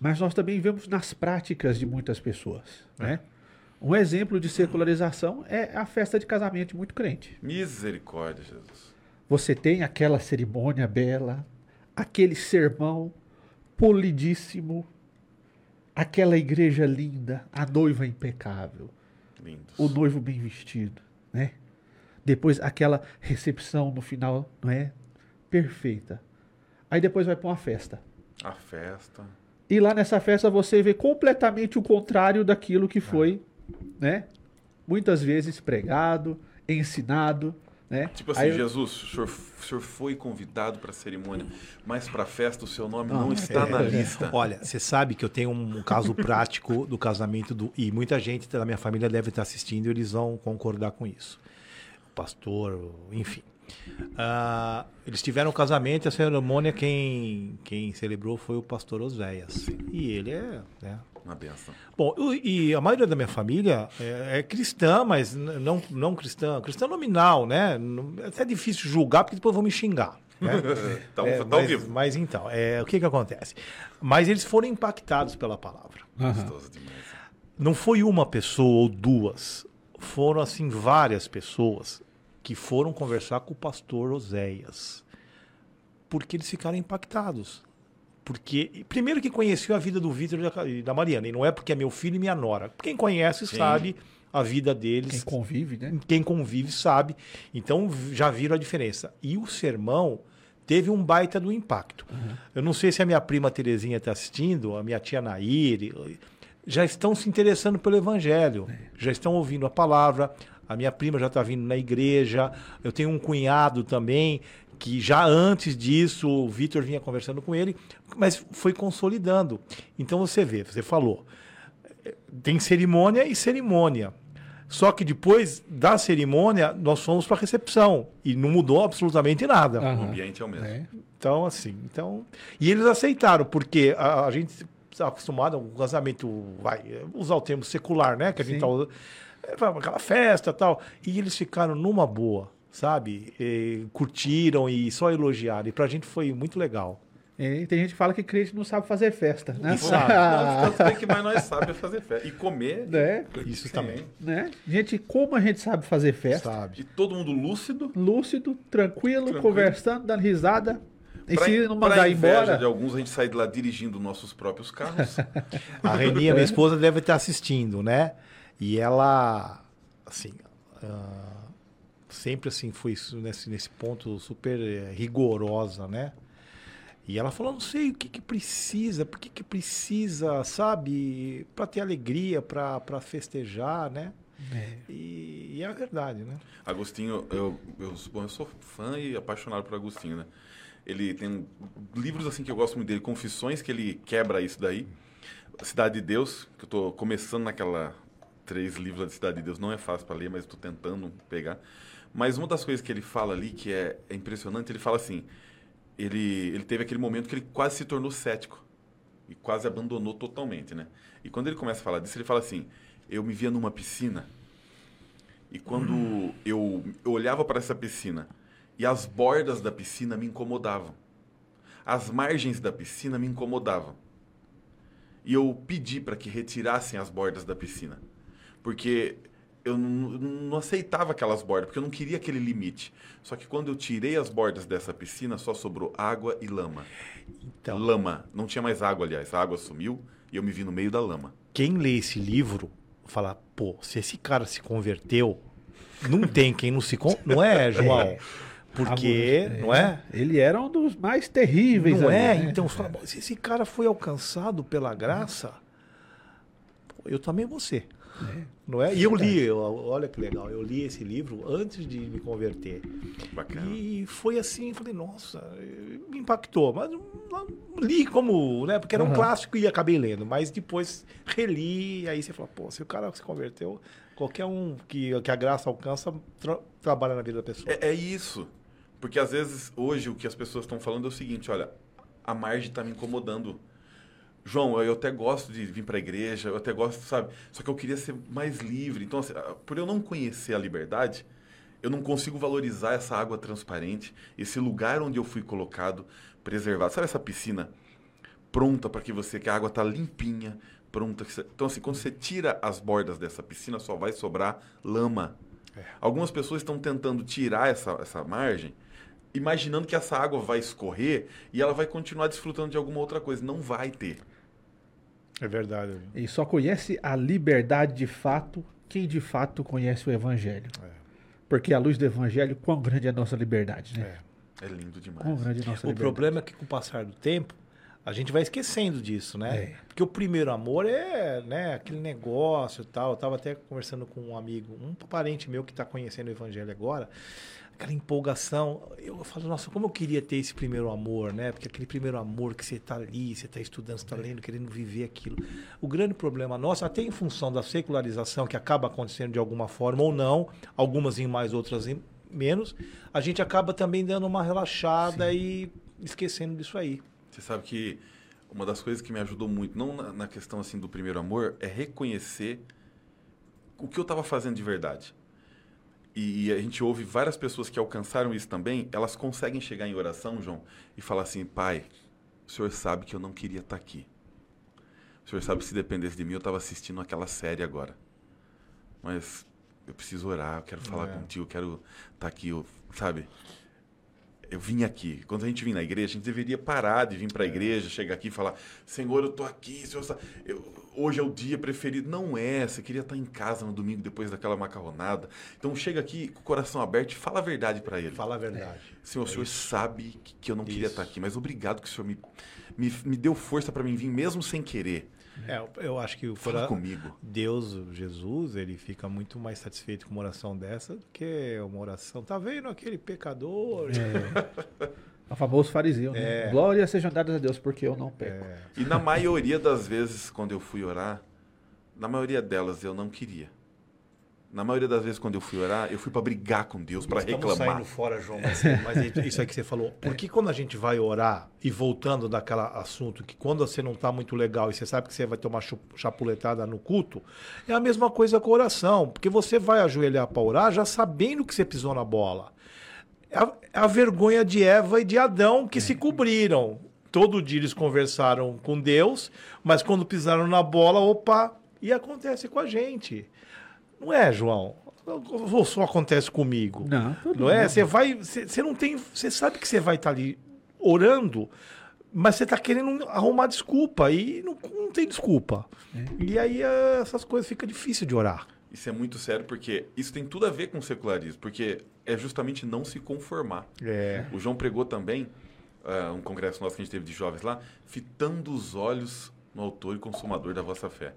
S1: mas nós também vemos nas práticas de muitas pessoas. Né? Um exemplo de secularização é a festa de casamento de muito crente.
S3: Misericórdia, Jesus.
S1: Você tem aquela cerimônia bela, aquele sermão polidíssimo, aquela igreja linda, a noiva impecável,
S3: Lindos.
S1: o noivo bem vestido, né? Depois aquela recepção no final, não é? Perfeita. Aí depois vai para uma festa.
S3: A festa.
S1: E lá nessa festa você vê completamente o contrário daquilo que foi, né? Muitas vezes pregado, ensinado, né?
S3: Tipo assim,
S1: Aí-
S3: Jesus, o senhor, o senhor foi convidado para a cerimônia, mas para a festa o seu nome
S1: Não,
S3: não,
S1: é,
S3: está na
S1: é.
S3: lista.
S2: Olha, você sabe que eu tenho um caso prático do casamento do. E muita gente da minha família deve estar assistindo e eles vão concordar com isso. O pastor, enfim. Ah, eles tiveram um casamento e a cerimônia quem, quem celebrou foi o pastor Oséias. E ele é, né?
S3: Uma benção.
S2: Bom, eu- e a maioria da minha família é, é cristã, mas não, não cristã, cristã nominal, né? É até difícil julgar, porque depois vão me xingar. Né?
S3: Tá,
S2: É,
S3: tá
S2: mas,
S3: vivo.
S2: mas então, é, o que que acontece? Mas eles foram impactados pela palavra.
S3: Gostoso demais.
S2: Não foi uma pessoa ou duas, foram assim várias pessoas que foram conversar com o pastor Oséias. Porque eles ficaram impactados. Porque, primeiro que conheceu a vida do Vitor e da- Mariana, e não é porque é meu filho e minha nora. Quem conhece
S3: Sim.
S2: sabe a vida deles.
S1: Quem convive, né?
S2: Quem convive sabe. Então já viram a diferença. E o sermão teve um baita do impacto. Eu não sei se a minha prima Terezinha está assistindo, a minha tia Nair, já estão se interessando pelo evangelho, já estão ouvindo a palavra. A minha prima já está vindo na igreja. Eu tenho um cunhado também que já antes disso o Vitor vinha conversando com ele, mas foi consolidando. Então você vê, você falou, tem cerimônia e cerimônia. Só que depois da cerimônia, nós fomos para a recepção e não mudou absolutamente nada.
S3: O
S1: Aham.
S3: ambiente é o mesmo.
S1: É.
S2: Então, assim, então. E eles aceitaram, porque a, a gente está acostumado a um casamento, vai, usar o termo secular, né? Que a gente
S1: Sim.
S2: tá usando. É, aquela festa tal. E eles ficaram numa boa, sabe? E curtiram e só elogiaram. E pra gente foi muito legal.
S1: E tem gente que fala que crente não sabe fazer festa, né?
S2: E sabe.
S3: Nós, tanto é que mais nós sabemos é fazer festa. E comer.
S1: né?
S2: Isso também.
S1: né? Gente, como a gente sabe fazer festa?
S2: Sabe?
S3: E todo mundo lúcido.
S1: Lúcido, tranquilo,
S3: Tranquilo.
S1: conversando, dando risada. E
S3: Pra,
S1: se não mandar embora.
S3: de alguns, a gente sai de lá dirigindo nossos próprios carros.
S2: A Reninha, minha esposa, deve estar assistindo, né? E ela, assim, ah, sempre assim foi nesse, nesse ponto super eh, rigorosa, né? E ela falou, não sei o que que precisa, por que que precisa, sabe, para ter alegria, para festejar, né? E, e é a verdade, né?
S3: Agostinho, eu, eu, bom, eu sou fã e apaixonado por Agostinho, né? Ele tem livros assim que eu gosto muito dele, Confissões, que ele quebra isso daí. Cidade de Deus, que eu tô começando naquela três livros da Cidade de Deus, não é fácil para ler, mas estou tentando pegar. Mas uma das coisas que ele fala ali que é, é impressionante, ele fala assim, ele, ele teve aquele momento que ele quase se tornou cético e quase abandonou totalmente, né? E quando ele começa a falar disso, ele fala assim: eu me via numa piscina e quando eu, eu olhava para essa piscina e as bordas da piscina me incomodavam, as margens da piscina me incomodavam. E eu pedi para que retirassem as bordas da piscina, porque eu não, aceitava aquelas bordas, porque eu não queria aquele limite. Só que quando eu tirei as bordas dessa piscina, só sobrou água e lama.
S2: Então,
S3: Lama. Não tinha mais água, aliás. A água sumiu e eu me vi no meio da lama.
S2: quem lê esse livro fala, pô, se esse cara se converteu, não tem quem não se con... não é, João? Porque, não é?
S1: Ele era um dos mais terríveis.
S2: Não
S1: ali,
S2: é?
S1: né?
S2: Então, você fala, "Bom, se esse cara foi alcançado pela graça, pô, eu também vou ser. Não é? E eu li, eu- olha que legal, eu li esse livro antes de me converter.
S3: Bacana.
S2: E foi assim, falei, nossa, me impactou. Mas li como, né? Porque era um
S1: Uhum.
S2: clássico e acabei lendo. Mas depois reli, e aí você fala, pô, se o cara se converteu, qualquer um que, que a graça alcança, tra- trabalha na vida da pessoa.
S3: É, é isso. Porque às vezes, hoje, o que as pessoas estão falando é o seguinte: olha, a margem está me incomodando. João, eu até gosto de vir para a igreja, eu até gosto, sabe? Só que eu queria ser mais livre. Então, assim, ah, por eu não conhecer a liberdade, eu não consigo valorizar essa água transparente, esse lugar onde eu fui colocado, preservado. Sabe essa piscina pronta para que você, que a água está limpinha, pronta. Então, assim, quando você tira as bordas dessa piscina, só vai sobrar lama. Algumas pessoas estão tentando tirar essa, essa margem, imaginando que essa água vai escorrer e ela vai continuar desfrutando de alguma outra coisa. Não vai ter.
S2: É verdade.
S1: E só conhece a liberdade de fato quem de fato conhece o Evangelho.
S2: É.
S1: Porque à luz do Evangelho, quão grande é a nossa liberdade, né?
S2: É.
S3: É lindo demais.
S1: Quão grande é a nossa
S2: O
S1: liberdade.
S2: problema é que com o passar do tempo, a gente vai esquecendo disso, né?
S1: É.
S2: Porque o primeiro amor é, né, aquele negócio e tal. Eu tava até conversando com um amigo, um parente meu que está conhecendo o evangelho agora, aquela empolgação. Eu falo, nossa, como eu queria ter esse primeiro amor, né? Porque aquele primeiro amor que você está ali, você está estudando, você está lendo, querendo viver aquilo. O grande problema nosso, até em função da secularização que acaba acontecendo de alguma forma ou não, algumas em mais, outras em menos, a gente acaba também dando uma relaxada e esquecendo disso aí.
S3: Você sabe que uma das coisas que me ajudou muito, não na, na questão assim do primeiro amor, é reconhecer o que eu estava fazendo de verdade. E, a gente ouve várias pessoas que alcançaram isso também, elas conseguem chegar em oração, João, e falar assim: Pai, o senhor sabe que eu não queria estar aqui. O senhor sabe que se dependesse de mim, eu estava assistindo aquela série agora. Mas eu preciso orar, eu quero falar
S2: É.
S3: contigo, eu quero estar aqui, eu- sabe? Eu vim aqui. Quando a gente vem na igreja, a gente deveria parar de vir para a igreja, chegar aqui e falar: Senhor, eu tô aqui, Senhor, sa- eu- hoje é o dia preferido. Não é, você queria estar em casa no domingo depois daquela macarronada. Então chega aqui com o coração aberto e fala a verdade para ele.
S2: Fala a verdade.
S3: Senhor, o senhor sabe que, que eu não queria
S2: Isso.
S3: estar aqui, mas obrigado que o senhor me, me, me deu força para mim vir, mesmo sem querer.
S2: É, eu- acho que o
S3: Fala comigo.
S2: Deus, Jesus, ele fica muito mais satisfeito com uma oração dessa do que uma oração. Tá vendo aquele pecador?
S1: É o famoso fariseu, né?
S2: É.
S1: Glória sejam dadas a Deus, porque eu não peco.
S2: É,
S3: E na maioria das vezes, quando eu fui orar, na maioria delas eu não queria. Na maioria das vezes, quando eu fui orar, eu fui para brigar com Deus, para
S2: Estamos
S3: reclamar.
S2: saindo fora, João, mas, mas isso aí que você falou. Porque quando a gente vai orar e voltando daquele assunto que quando você não está muito legal e você sabe que você vai tomar chapuletada no culto, é a mesma coisa com a oração. Porque você vai ajoelhar para orar já sabendo que você pisou na bola. É a, é a vergonha de Eva e de Adão que se cobriram. Todo dia eles conversaram com Deus, mas quando pisaram na bola, opa, e acontece com a gente. Não é, João? Ou só acontece comigo?
S1: Não,
S2: Não é? Você vai. Você não tem. Você sabe que você vai estar ali orando, mas você está querendo arrumar desculpa. E não, não tem desculpa. E aí eh, essas coisas ficam difíceis de orar.
S3: Isso é muito sério, porque isso tem tudo a ver com o secularismo, porque é justamente não se conformar.
S2: É.
S3: O João pregou também, ah, um congresso nosso que a gente teve de jovens lá, fitando os olhos no autor e consumador da vossa fé.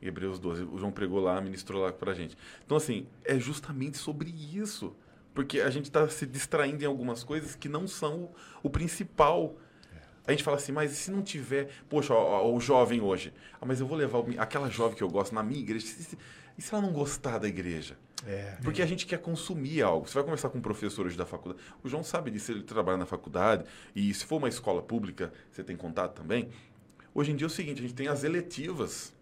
S3: Hebreus 12. O João pregou lá, ministrou lá pra gente. Então, assim, é justamente sobre isso. Porque a gente está se distraindo em algumas coisas que não são o, o principal. A gente fala assim, mas e se não tiver. Poxa, ó, ó, o jovem hoje. Ah, mas eu vou levar o- aquela jovem que eu gosto na minha igreja. E se, e se ela não gostar da igreja?
S2: É.
S3: Porque a gente quer consumir algo. Você vai conversar com um professor hoje da faculdade. O João sabe disso, ele trabalha na faculdade. E se for uma escola pública, você tem contato também. Hoje em dia é o seguinte, a gente tem as eletivas.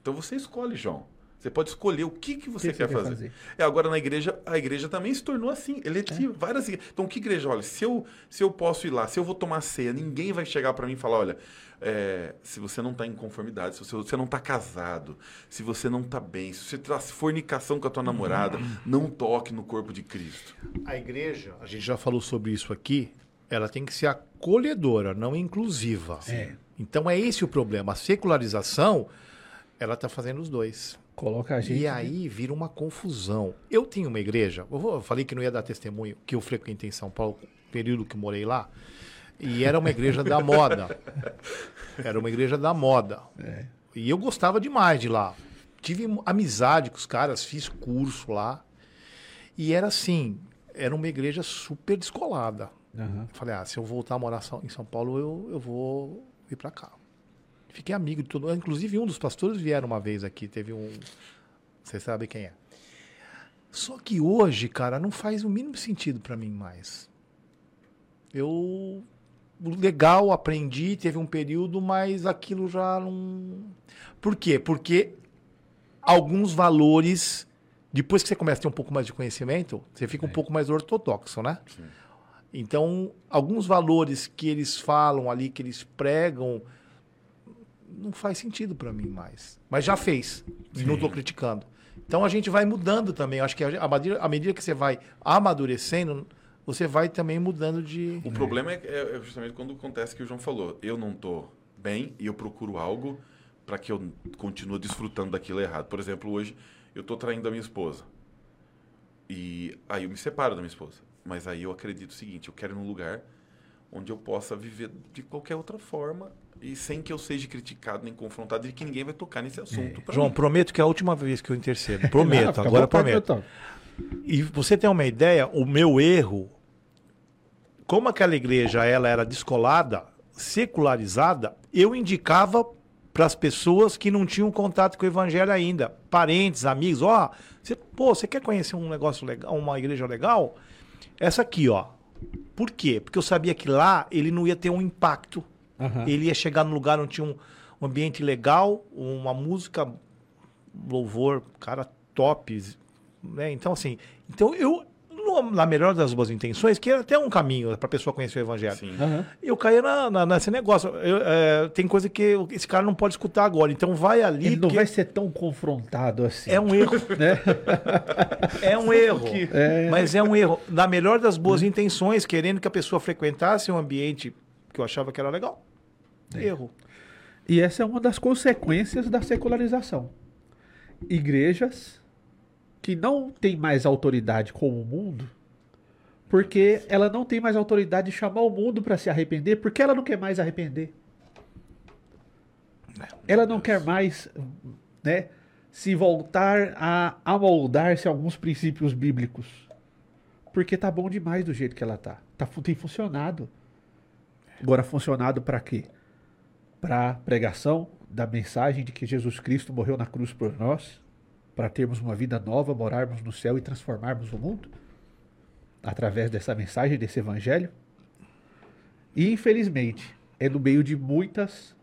S3: Então você escolhe, João. Você pode escolher o que, que você
S1: que
S3: quer
S1: quer
S3: fazer.
S1: fazer?
S3: É, agora na igreja, a igreja também se tornou assim,
S1: É.
S3: eletiva. Várias igre- Então, que igreja? Olha, se eu, se eu posso ir lá, se eu vou tomar ceia, ninguém vai chegar para mim e falar: olha, é, se você não está em conformidade, se você, você não está casado, se você não está bem, se você traz fornicação com a tua namorada, não toque no corpo de Cristo.
S2: A igreja, a gente já falou sobre isso aqui, ela tem que ser acolhedora, não inclusiva.
S1: É.
S2: Então é esse o problema. A secularização, ela está fazendo os dois.
S1: Coloca a gente.
S2: E aí vira uma confusão. Eu tinha uma igreja, eu falei que não ia dar testemunho, que eu frequentei em São Paulo, período que morei lá, e era uma igreja da moda. Era uma igreja da moda. E eu gostava demais de lá. Tive amizade com os caras, fiz curso lá. E era assim, era uma igreja super descolada.
S1: Aham.
S2: Falei, ah, se eu voltar a morar em São Paulo, eu, eu vou vir pra cá. Fiquei amigo de todo Inclusive, um dos pastores vieram uma vez aqui, teve um. Vocês sabem quem é. Só que hoje, cara, não faz o mínimo sentido pra mim mais. Eu. Legal, aprendi, teve um período, mas aquilo já não. Por quê? Porque alguns valores. Depois que você começa a ter um pouco mais de conhecimento, você fica um pouco mais ortodoxo, né? Então, alguns valores que eles falam ali, que eles pregam, não faz sentido para mim mais. Mas já fez. E não estou criticando. Então a gente vai mudando também. Eu acho que a, medida, à medida que você vai amadurecendo, você vai também mudando de.
S3: O problema é, é justamente quando acontece que o João falou. Eu não tô bem e eu procuro algo para que eu continue desfrutando daquilo errado. Por exemplo, hoje eu tô traindo a minha esposa. E aí eu me separo da minha esposa. Mas aí eu acredito o seguinte, eu quero ir num lugar onde eu possa viver de qualquer outra forma e sem que eu seja criticado nem confrontado e que ninguém vai tocar nesse assunto. pra
S2: João,
S3: mim.
S2: prometo que é a última vez que eu intercedo. Prometo, agora prometo. E você tem uma ideia, o meu erro, como aquela igreja ela era descolada, secularizada, eu indicava para as pessoas que não tinham contato com o evangelho ainda, parentes, amigos, ó, você, pô, você quer conhecer um negócio legal, uma igreja legal? Essa aqui, ó. Por quê? Porque eu sabia que lá ele não ia ter um impacto.
S1: Aham.
S2: Ele ia chegar num lugar onde tinha um, um ambiente legal, uma música, louvor, cara top, né? Então, assim, então eu, no- na melhor das boas intenções, que era até um caminho para a pessoa conhecer o evangelho.
S3: Sim.
S1: Aham.
S2: Eu caía na, na- nesse negócio. Eu, é, tem coisa que esse cara não pode escutar agora. Então vai ali.
S1: Ele não vai ser tão confrontado assim.
S2: É um erro.
S1: né?
S2: É um erro.
S1: É.
S2: Mas é um erro. Na melhor das boas intenções, querendo que a pessoa frequentasse um ambiente que eu achava que era legal. Erro.
S1: E essa é uma das consequências da secularização. Igrejas que não têm mais autoridade com o mundo, porque ela não tem mais autoridade de chamar o mundo para se arrepender, porque ela não quer mais arrepender. Ela não quer mais né, se voltar a amoldar-se a alguns princípios bíblicos. Porque tá bom demais do jeito que ela tá. tá tem funcionado. Agora, funcionado para quê? Para pregação da mensagem de que Jesus Cristo morreu na cruz por nós, para termos uma vida nova, morarmos no céu e transformarmos o mundo através dessa mensagem, desse evangelho. E infelizmente, é no meio de muitas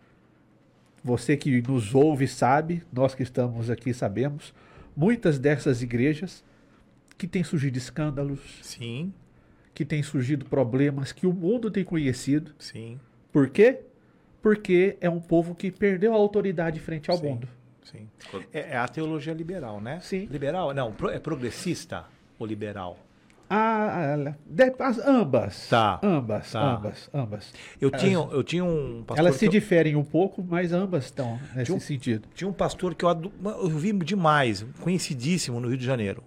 S1: você que nos ouve sabe, nós que estamos aqui sabemos, muitas dessas igrejas que têm surgido escândalos,
S2: Sim,
S1: que têm surgido problemas que o mundo tem conhecido.
S2: sim,
S1: Por quê? Porque é um povo que perdeu a autoridade frente ao
S2: Sim.
S1: mundo.
S2: Sim. É, é a teologia liberal, né?
S1: Sim.
S2: Liberal? Não, pro- é progressista ou liberal?
S1: Ah, ela- de- as- ambas.
S2: Tá.
S1: Ambas,
S2: Tá.
S1: ambas, ambas.
S2: Eu tinha, eu tinha um pastor.
S1: Elas se
S2: eu-
S1: diferem um pouco, mas ambas estão nesse
S2: um-
S1: sentido.
S2: Tinha um pastor que eu, adu- eu vi demais, conhecidíssimo no Rio de Janeiro.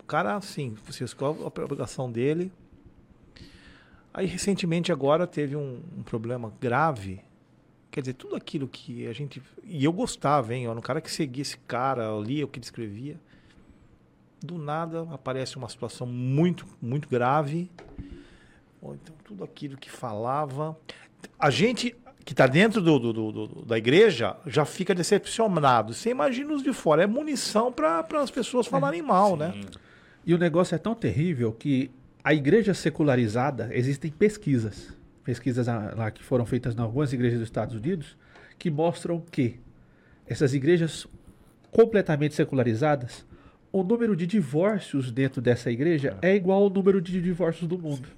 S2: O cara, assim, você escolhe a pregação dele. Aí, recentemente, agora teve um, um problema grave. Quer dizer, tudo aquilo que a gente. E eu gostava, hein? Eu era um cara que seguia esse cara, eu lia o que ele escrevia. Do nada aparece uma situação muito, muito grave. Ou então, tudo aquilo que falava. A gente que está dentro do, do- do- do- da igreja já fica decepcionado. Você imagina os de fora. É munição para as pessoas falarem mal, né?
S3: Sim.
S1: E o negócio é tão terrível que a igreja secularizada, existem pesquisas, pesquisas lá que foram feitas em algumas igrejas dos Estados Unidos, que mostram que essas igrejas completamente secularizadas, o número de divórcios dentro dessa igreja é igual ao número de divórcios do mundo,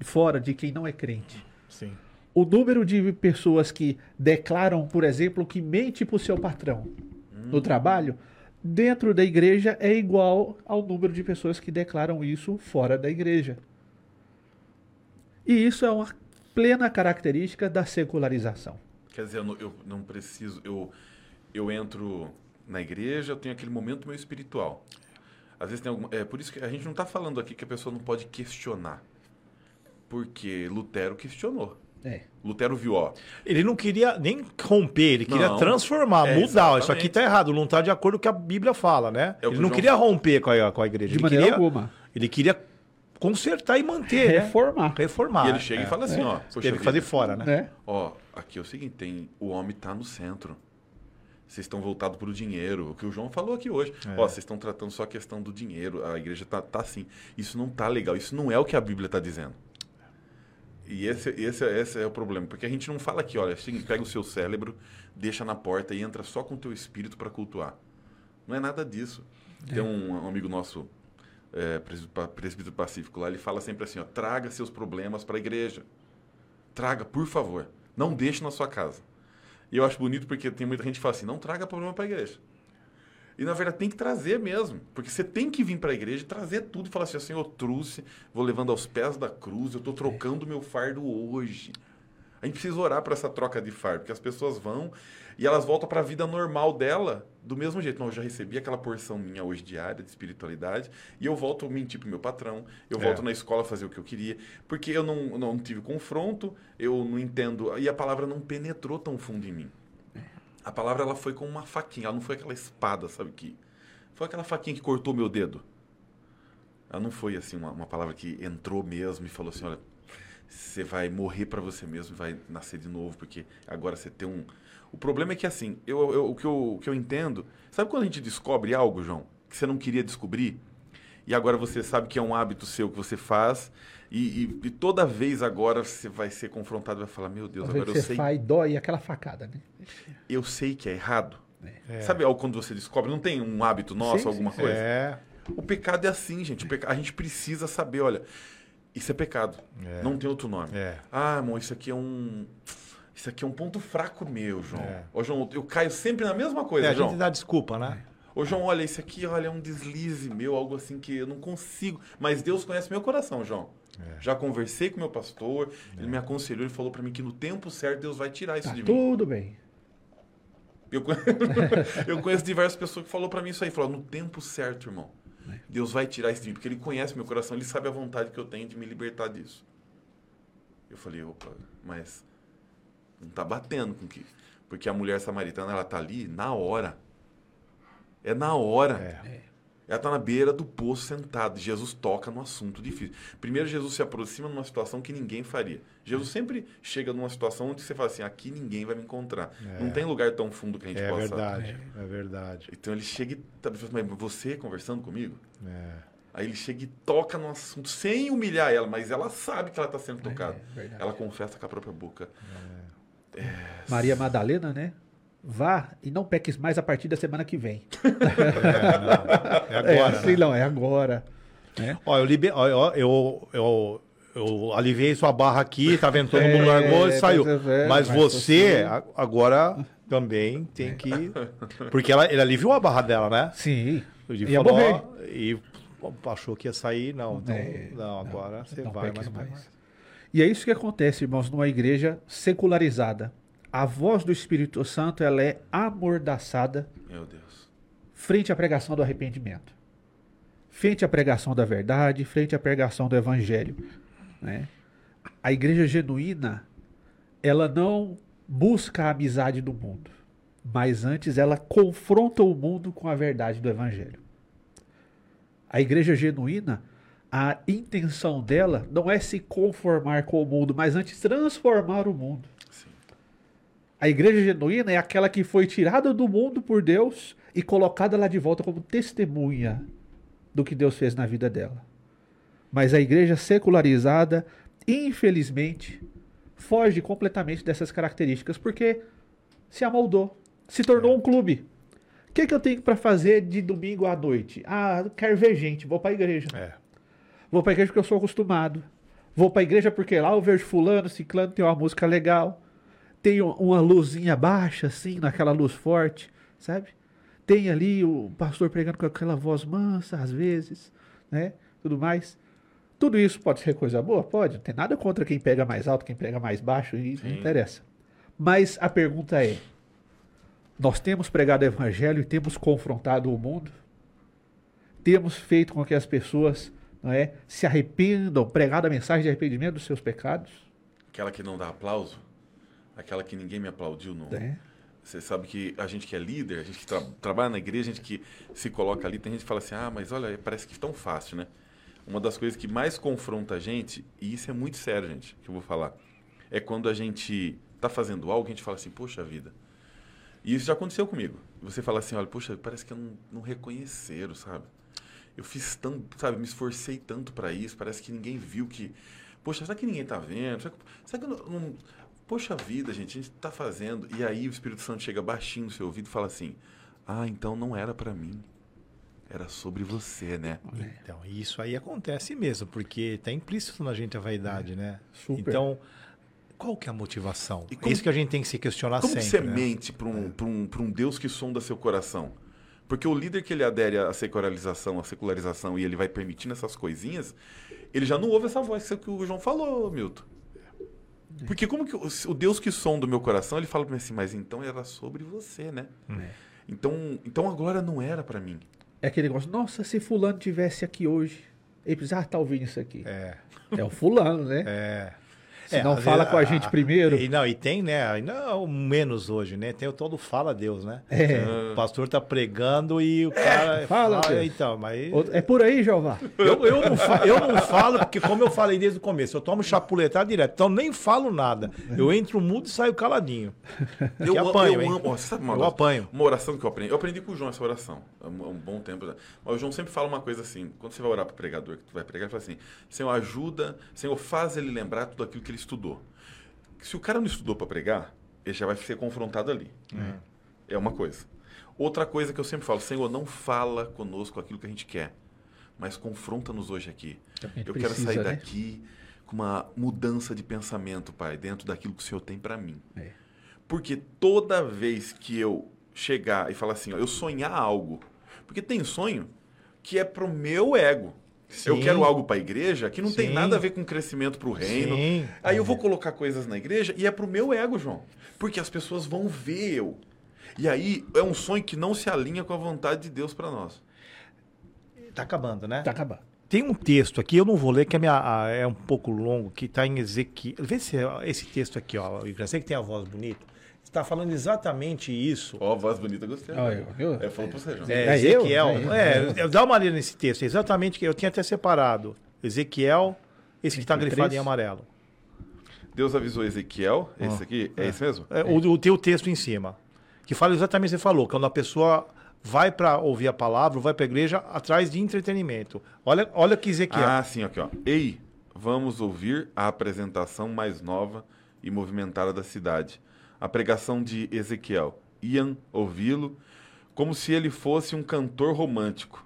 S1: fora de quem não é crente.
S2: Sim.
S1: O número de pessoas que declaram, por exemplo, que mente para o seu patrão no trabalho, dentro da igreja é igual ao número de pessoas que declaram isso fora da igreja. E isso é uma plena característica da secularização.
S3: Quer dizer, eu não, eu não preciso. Eu, eu entro na igreja, eu tenho aquele momento meu espiritual. Às vezes tem alguma. É por isso que a gente não está falando aqui que a pessoa não pode questionar. Porque Lutero questionou.
S1: É.
S3: Lutero viu, ó.
S2: Ele não queria nem romper, ele queria
S3: Não.
S2: transformar,
S3: É,
S2: mudar. Isso
S3: exatamente.
S2: aqui tá errado, não tá de acordo com o que a Bíblia fala, né?
S3: É
S2: ele não
S3: João
S2: queria
S3: fala.
S2: romper com a, com a igreja.
S1: De
S2: ele
S1: maneira
S2: queria,
S1: alguma.
S2: Ele queria consertar e manter, né?
S1: Reformar.
S2: Reformar.
S3: e ele chega
S2: é.
S3: e fala assim, ó. poxa
S2: Teve que fazer fora, né?
S1: Né?
S3: Ó, aqui é o seguinte, tem, o homem está no centro. Vocês estão voltados para o dinheiro. O que o João falou aqui hoje.
S2: É.
S3: Ó, vocês estão tratando só a questão do dinheiro. A igreja tá, tá assim. Isso não tá legal. Isso não é o que a Bíblia está dizendo. E esse, esse, esse é o problema. Porque a gente não fala aqui, olha, assim, pega o seu cérebro, deixa na porta e entra só com o teu espírito para cultuar. Não é nada disso. Tem um, um amigo nosso, é, presbítero pacífico lá, ele fala sempre assim, ó, traga seus problemas para a igreja. Traga, por favor. Não deixe na sua casa. E eu acho bonito porque tem muita gente que fala assim, não traga problema para a igreja. E na verdade tem que trazer mesmo. Porque você tem que vir para a igreja trazer tudo e falar assim, assim, eu trouxe, vou levando aos pés da cruz, eu estou trocando meu fardo hoje. A gente precisa orar para essa troca de fardo, porque as pessoas vão e elas voltam para a vida normal dela do mesmo jeito. Não, eu já recebi aquela porção minha hoje diária de espiritualidade e eu volto a mentir pro meu patrão, eu
S2: É.
S3: volto na escola fazer o que eu queria, porque eu não, não tive confronto, eu não entendo, e a palavra não penetrou tão fundo em mim. A palavra ela foi como uma faquinha, ela não foi aquela espada, sabe que foi aquela faquinha que cortou meu dedo. Ela não foi assim uma, uma palavra que entrou mesmo e falou assim, olha, você vai morrer para você mesmo, vai nascer de novo, porque agora você tem um. O problema é que assim, eu, eu- o, que eu, o que eu entendo. Sabe quando a gente descobre algo, João? que você não queria descobrir, e agora você sabe que é um hábito seu que você faz, e, e- e toda vez agora você vai ser confrontado e vai falar, meu Deus, agora eu
S1: você
S3: sei,
S1: faz dói e aquela facada, né?
S3: eu sei que é errado.
S2: É.
S3: Sabe algo quando você descobre? Não tem um hábito nosso,
S1: Sim,
S3: alguma
S1: sim,
S3: coisa?
S2: É.
S3: O pecado é assim, gente. Peca- A gente precisa saber, olha, isso é pecado.
S2: É.
S3: Não tem outro nome.
S2: É.
S3: Ah, irmão, isso aqui é um. Isso aqui é um ponto fraco meu, João.
S2: É.
S3: Ô, João, eu caio sempre na mesma coisa,
S2: É, a
S3: João.
S2: gente dá desculpa, né?
S3: Ô, João, olha, isso aqui, olha, é um deslize meu, algo assim que eu não consigo. Mas Deus conhece meu coração, João.
S2: É.
S3: Já conversei com meu pastor, ele me aconselhou, ele falou pra mim que no tempo certo Deus vai tirar isso
S1: Tá
S3: de mim.
S1: tudo bem.
S3: Eu, eu conheço diversas pessoas que falou pra mim isso aí, falou, no tempo certo, irmão. Deus vai tirar de mim, porque ele conhece meu coração, ele sabe a vontade que eu tenho de me libertar disso. Eu falei, opa, mas não tá batendo com que. Porque a mulher samaritana, ela tá ali na hora. É na hora.
S2: É.
S3: Ela tá na beira do poço sentado. Jesus toca no assunto difícil. Primeiro, Jesus se aproxima numa situação que ninguém faria. Jesus sempre chega numa situação onde você fala assim: aqui ninguém vai me encontrar. Não tem lugar tão fundo que a gente
S2: É
S3: possa.
S2: verdade, é verdade.
S3: Então ele chega e tá, mas você conversando comigo?
S2: É.
S3: Aí ele chega e toca no assunto sem humilhar ela, mas ela sabe que ela está sendo tocada.
S1: É, verdade.
S3: ela confessa com a própria boca.
S1: Maria Madalena, né? Vá e não peques mais a partir da semana que vem.
S2: É
S1: É,
S2: agora.
S1: assim
S2: né?
S1: não, é agora. né?
S2: Ó, eu, liber... ó, ó, eu, eu, eu aliviei sua barra aqui, tá vendo? Todo
S1: É,
S2: mundo largou e saiu.
S1: mas é,
S2: Mas
S1: mas
S2: você,
S1: você-
S2: agora também tem que. Porque ela, ele aliviou a barra dela, né?
S1: Sim.
S2: Ele
S1: Ia
S2: falou,
S1: morrer.
S2: e achou que ia sair, não. Então,
S1: É,
S2: não, agora você
S1: não
S2: vai, mas não vai
S1: mais.
S2: mais.
S1: E é isso que acontece, irmãos, numa igreja secularizada. A voz do Espírito Santo ela é amordaçada
S3: Meu Deus.
S1: frente à pregação do arrependimento, frente à pregação da verdade, frente à pregação do evangelho. né? A igreja genuína, ela não busca a amizade do mundo, mas antes ela confronta o mundo com a verdade do evangelho. A igreja genuína, a intenção dela não é se conformar com o mundo, mas antes transformar o mundo. A igreja genuína é aquela que foi tirada do mundo por Deus e colocada lá de volta como testemunha do que Deus fez na vida dela. Mas a igreja secularizada, infelizmente, foge completamente dessas características porque se amoldou, se tornou um clube. O que, que eu tenho para fazer de domingo à noite? Ah, quero ver gente, vou para a igreja.
S2: É.
S1: Vou pra igreja porque eu sou acostumado. Vou pra igreja porque lá eu vejo fulano, ciclano, tem uma música legal. Tem um- uma luzinha baixa, assim, naquela luz forte, sabe? Tem ali o pastor pregando com aquela voz mansa, às vezes, né? Tudo mais. Tudo isso pode ser coisa boa? Pode. Não tem nada contra quem pega mais alto, quem pega mais baixo, e não interessa. Mas a pergunta é: nós temos pregado o evangelho e temos confrontado o mundo? temos feito com que as pessoas não é, se arrependam, pregado a mensagem de arrependimento dos seus pecados?
S3: Aquela que não dá aplauso, aquela que ninguém me aplaudiu no.
S1: É.
S3: Você sabe que a gente que é líder, a gente que tra- trabalha na igreja, a gente que se coloca ali, tem gente que fala assim: ah, mas olha, parece que é tão fácil, né? Uma das coisas que mais confronta a gente, e isso é muito sério, gente, que eu vou falar, é quando a gente tá fazendo algo a gente fala assim: poxa vida. E isso já aconteceu comigo. Você fala assim: olha, poxa, parece que não, não reconheceram, sabe? Eu fiz tanto, sabe, me esforcei tanto para isso, parece que ninguém viu que. Poxa, será que ninguém tá vendo? Será que, será que não, não- Poxa vida, gente, a gente tá fazendo. E aí o Espírito Santo chega baixinho no seu ouvido e fala assim: Ah, então não era para mim. Era sobre você, né?
S2: Então, isso aí acontece mesmo, porque tá implícito na gente a vaidade, né?
S1: super.
S2: Então, qual que é a motivação?
S3: E
S2: É
S3: como-
S2: isso que a gente tem que se questionar
S3: Como
S2: sempre.
S3: você
S2: né?
S3: mente para um, pra um, pra um Deus que sonda seu coração? Porque o líder que ele adere à secularização, à secularização, e ele vai permitindo essas coisinhas, ele já não ouve essa voz que o João falou, Milton. Porque como que o, o Deus que sonda o meu coração, ele fala para mim assim, mas então era sobre você, né?
S1: É.
S3: Então, então a glória não era para mim.
S1: É aquele negócio, nossa, se fulano tivesse aqui hoje, ele precisava estar ouvindo isso aqui.
S2: É,
S1: É, o fulano, né?
S2: é.
S1: Se
S2: É,
S1: não fala
S2: vezes,
S1: com a
S2: a-
S1: gente primeiro.
S2: E, não, e tem, né? Não menos hoje, né? Tem o tal do fala Deus, né?
S1: É.
S2: O pastor tá pregando e o cara
S1: fala Deus.
S2: então, mas
S1: É por aí, Jeová.
S2: eu, eu, não fa- eu não falo, porque como eu falei desde o começo, eu tomo chapuletado direto, então nem falo nada. Eu entro mudo e saio caladinho.
S3: Eu,
S2: apanho,
S3: eu
S2: hein?
S3: amo. sabe uma,
S2: Eu
S3: coisa?
S2: apanho.
S3: uma oração que eu aprendi? Eu aprendi com o João essa oração. Há um, bom tempo. já. Mas o João sempre fala uma coisa assim: quando você vai orar para o pregador, que tu vai pregar, ele fala assim: Senhor, ajuda, Senhor, faz ele lembrar tudo aquilo que ele estudou. Se o cara não estudou para pregar, ele já vai ser confrontado ali. É uma coisa. Outra coisa que eu sempre falo: Senhor, não fala conosco aquilo que a gente quer, mas confronta-nos hoje aqui.
S1: É
S3: Eu quero
S1: precisa,
S3: sair
S1: né?
S3: daqui com uma mudança de pensamento, Pai, dentro daquilo que o Senhor tem para mim.
S1: É.
S3: Porque toda vez que eu chegar e falar assim, ó, eu sonhar algo, porque tem sonho que é pro meu ego. Eu
S2: Sim.
S3: quero algo para a igreja que não tem
S2: Sim.
S3: nada a ver com crescimento para o reino.
S2: Sim.
S3: Aí eu vou colocar coisas na igreja e é pro meu ego, João. Porque as pessoas vão ver eu. E aí é um sonho que não se alinha com a vontade de Deus para nós.
S2: Tá acabando, né?
S1: Tá acabando.
S2: Tem um texto aqui, eu não vou ler, que a minha, é um pouco longo, que está em Ezequiel. Vê se é esse texto aqui, ó. Eu sei que tem a voz bonita. Está falando exatamente isso.
S3: Ó, voz bonita, gostei.
S1: Olha, viu?
S3: É, falou pro você, João.
S2: É,
S1: É eu?
S2: Ezequiel.
S1: É eu?
S2: É, dá uma lida nesse texto. é Exatamente que eu tinha até separado. Ezequiel, esse que está
S1: 23.
S2: grifado em amarelo.
S3: Deus avisou Ezequiel, esse aqui, é, esse mesmo?
S2: É, o, o teu texto em cima. Que fala exatamente o que você falou. Quando a pessoa vai para ouvir a palavra, vai para a igreja atrás de entretenimento. Olha, olha que Ezequiel.
S3: Ah, sim, aqui, ó. Ei, vamos ouvir a apresentação mais nova e movimentada da cidade. A pregação de Ezequiel. Iam ouvi-lo como se ele fosse um cantor romântico.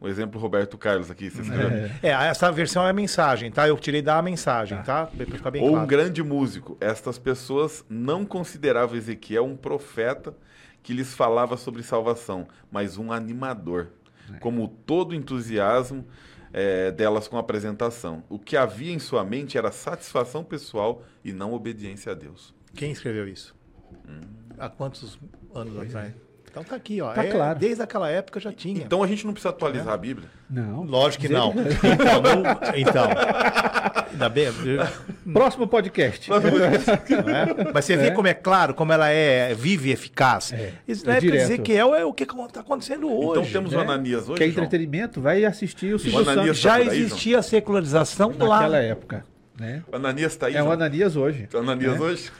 S3: Um exemplo, Roberto Carlos aqui, escreveu.
S2: É, essa versão é a mensagem, tá? Eu tirei da mensagem, tá? Pra ficar bem
S3: Ou um
S2: claro.
S3: grande músico. Estas pessoas não consideravam Ezequiel um profeta que lhes falava sobre salvação, mas um animador. Como todo entusiasmo eh, delas com a apresentação. O que havia em sua mente era satisfação pessoal e não obediência a Deus.
S2: Quem escreveu isso? Há quantos anos atrás? Então tá aqui, ó.
S1: Tá
S2: É,
S1: claro.
S2: Desde aquela época já tinha.
S3: Então a gente não precisa atualizar a Bíblia.
S1: Não.
S2: Lógico que não. Então, não- então. Ainda bem.
S1: Próximo podcast.
S2: não é? Mas você vê como é claro, como ela é vive e eficaz.
S1: É,
S2: Isso
S1: é
S2: na época de
S1: direto.
S2: Ezequiel é o que está acontecendo hoje.
S3: então temos
S1: né?
S3: o Ananias hoje.
S1: Quer entretenimento? Vai assistir o Silvio Santos
S3: tá
S2: Já
S3: aí,
S2: existia a secularização lá.
S1: naquela época. Né?
S3: O Ananias está aí.
S1: É o
S3: João?
S1: Ananias hoje.
S3: O Ananias
S1: né?
S3: hoje?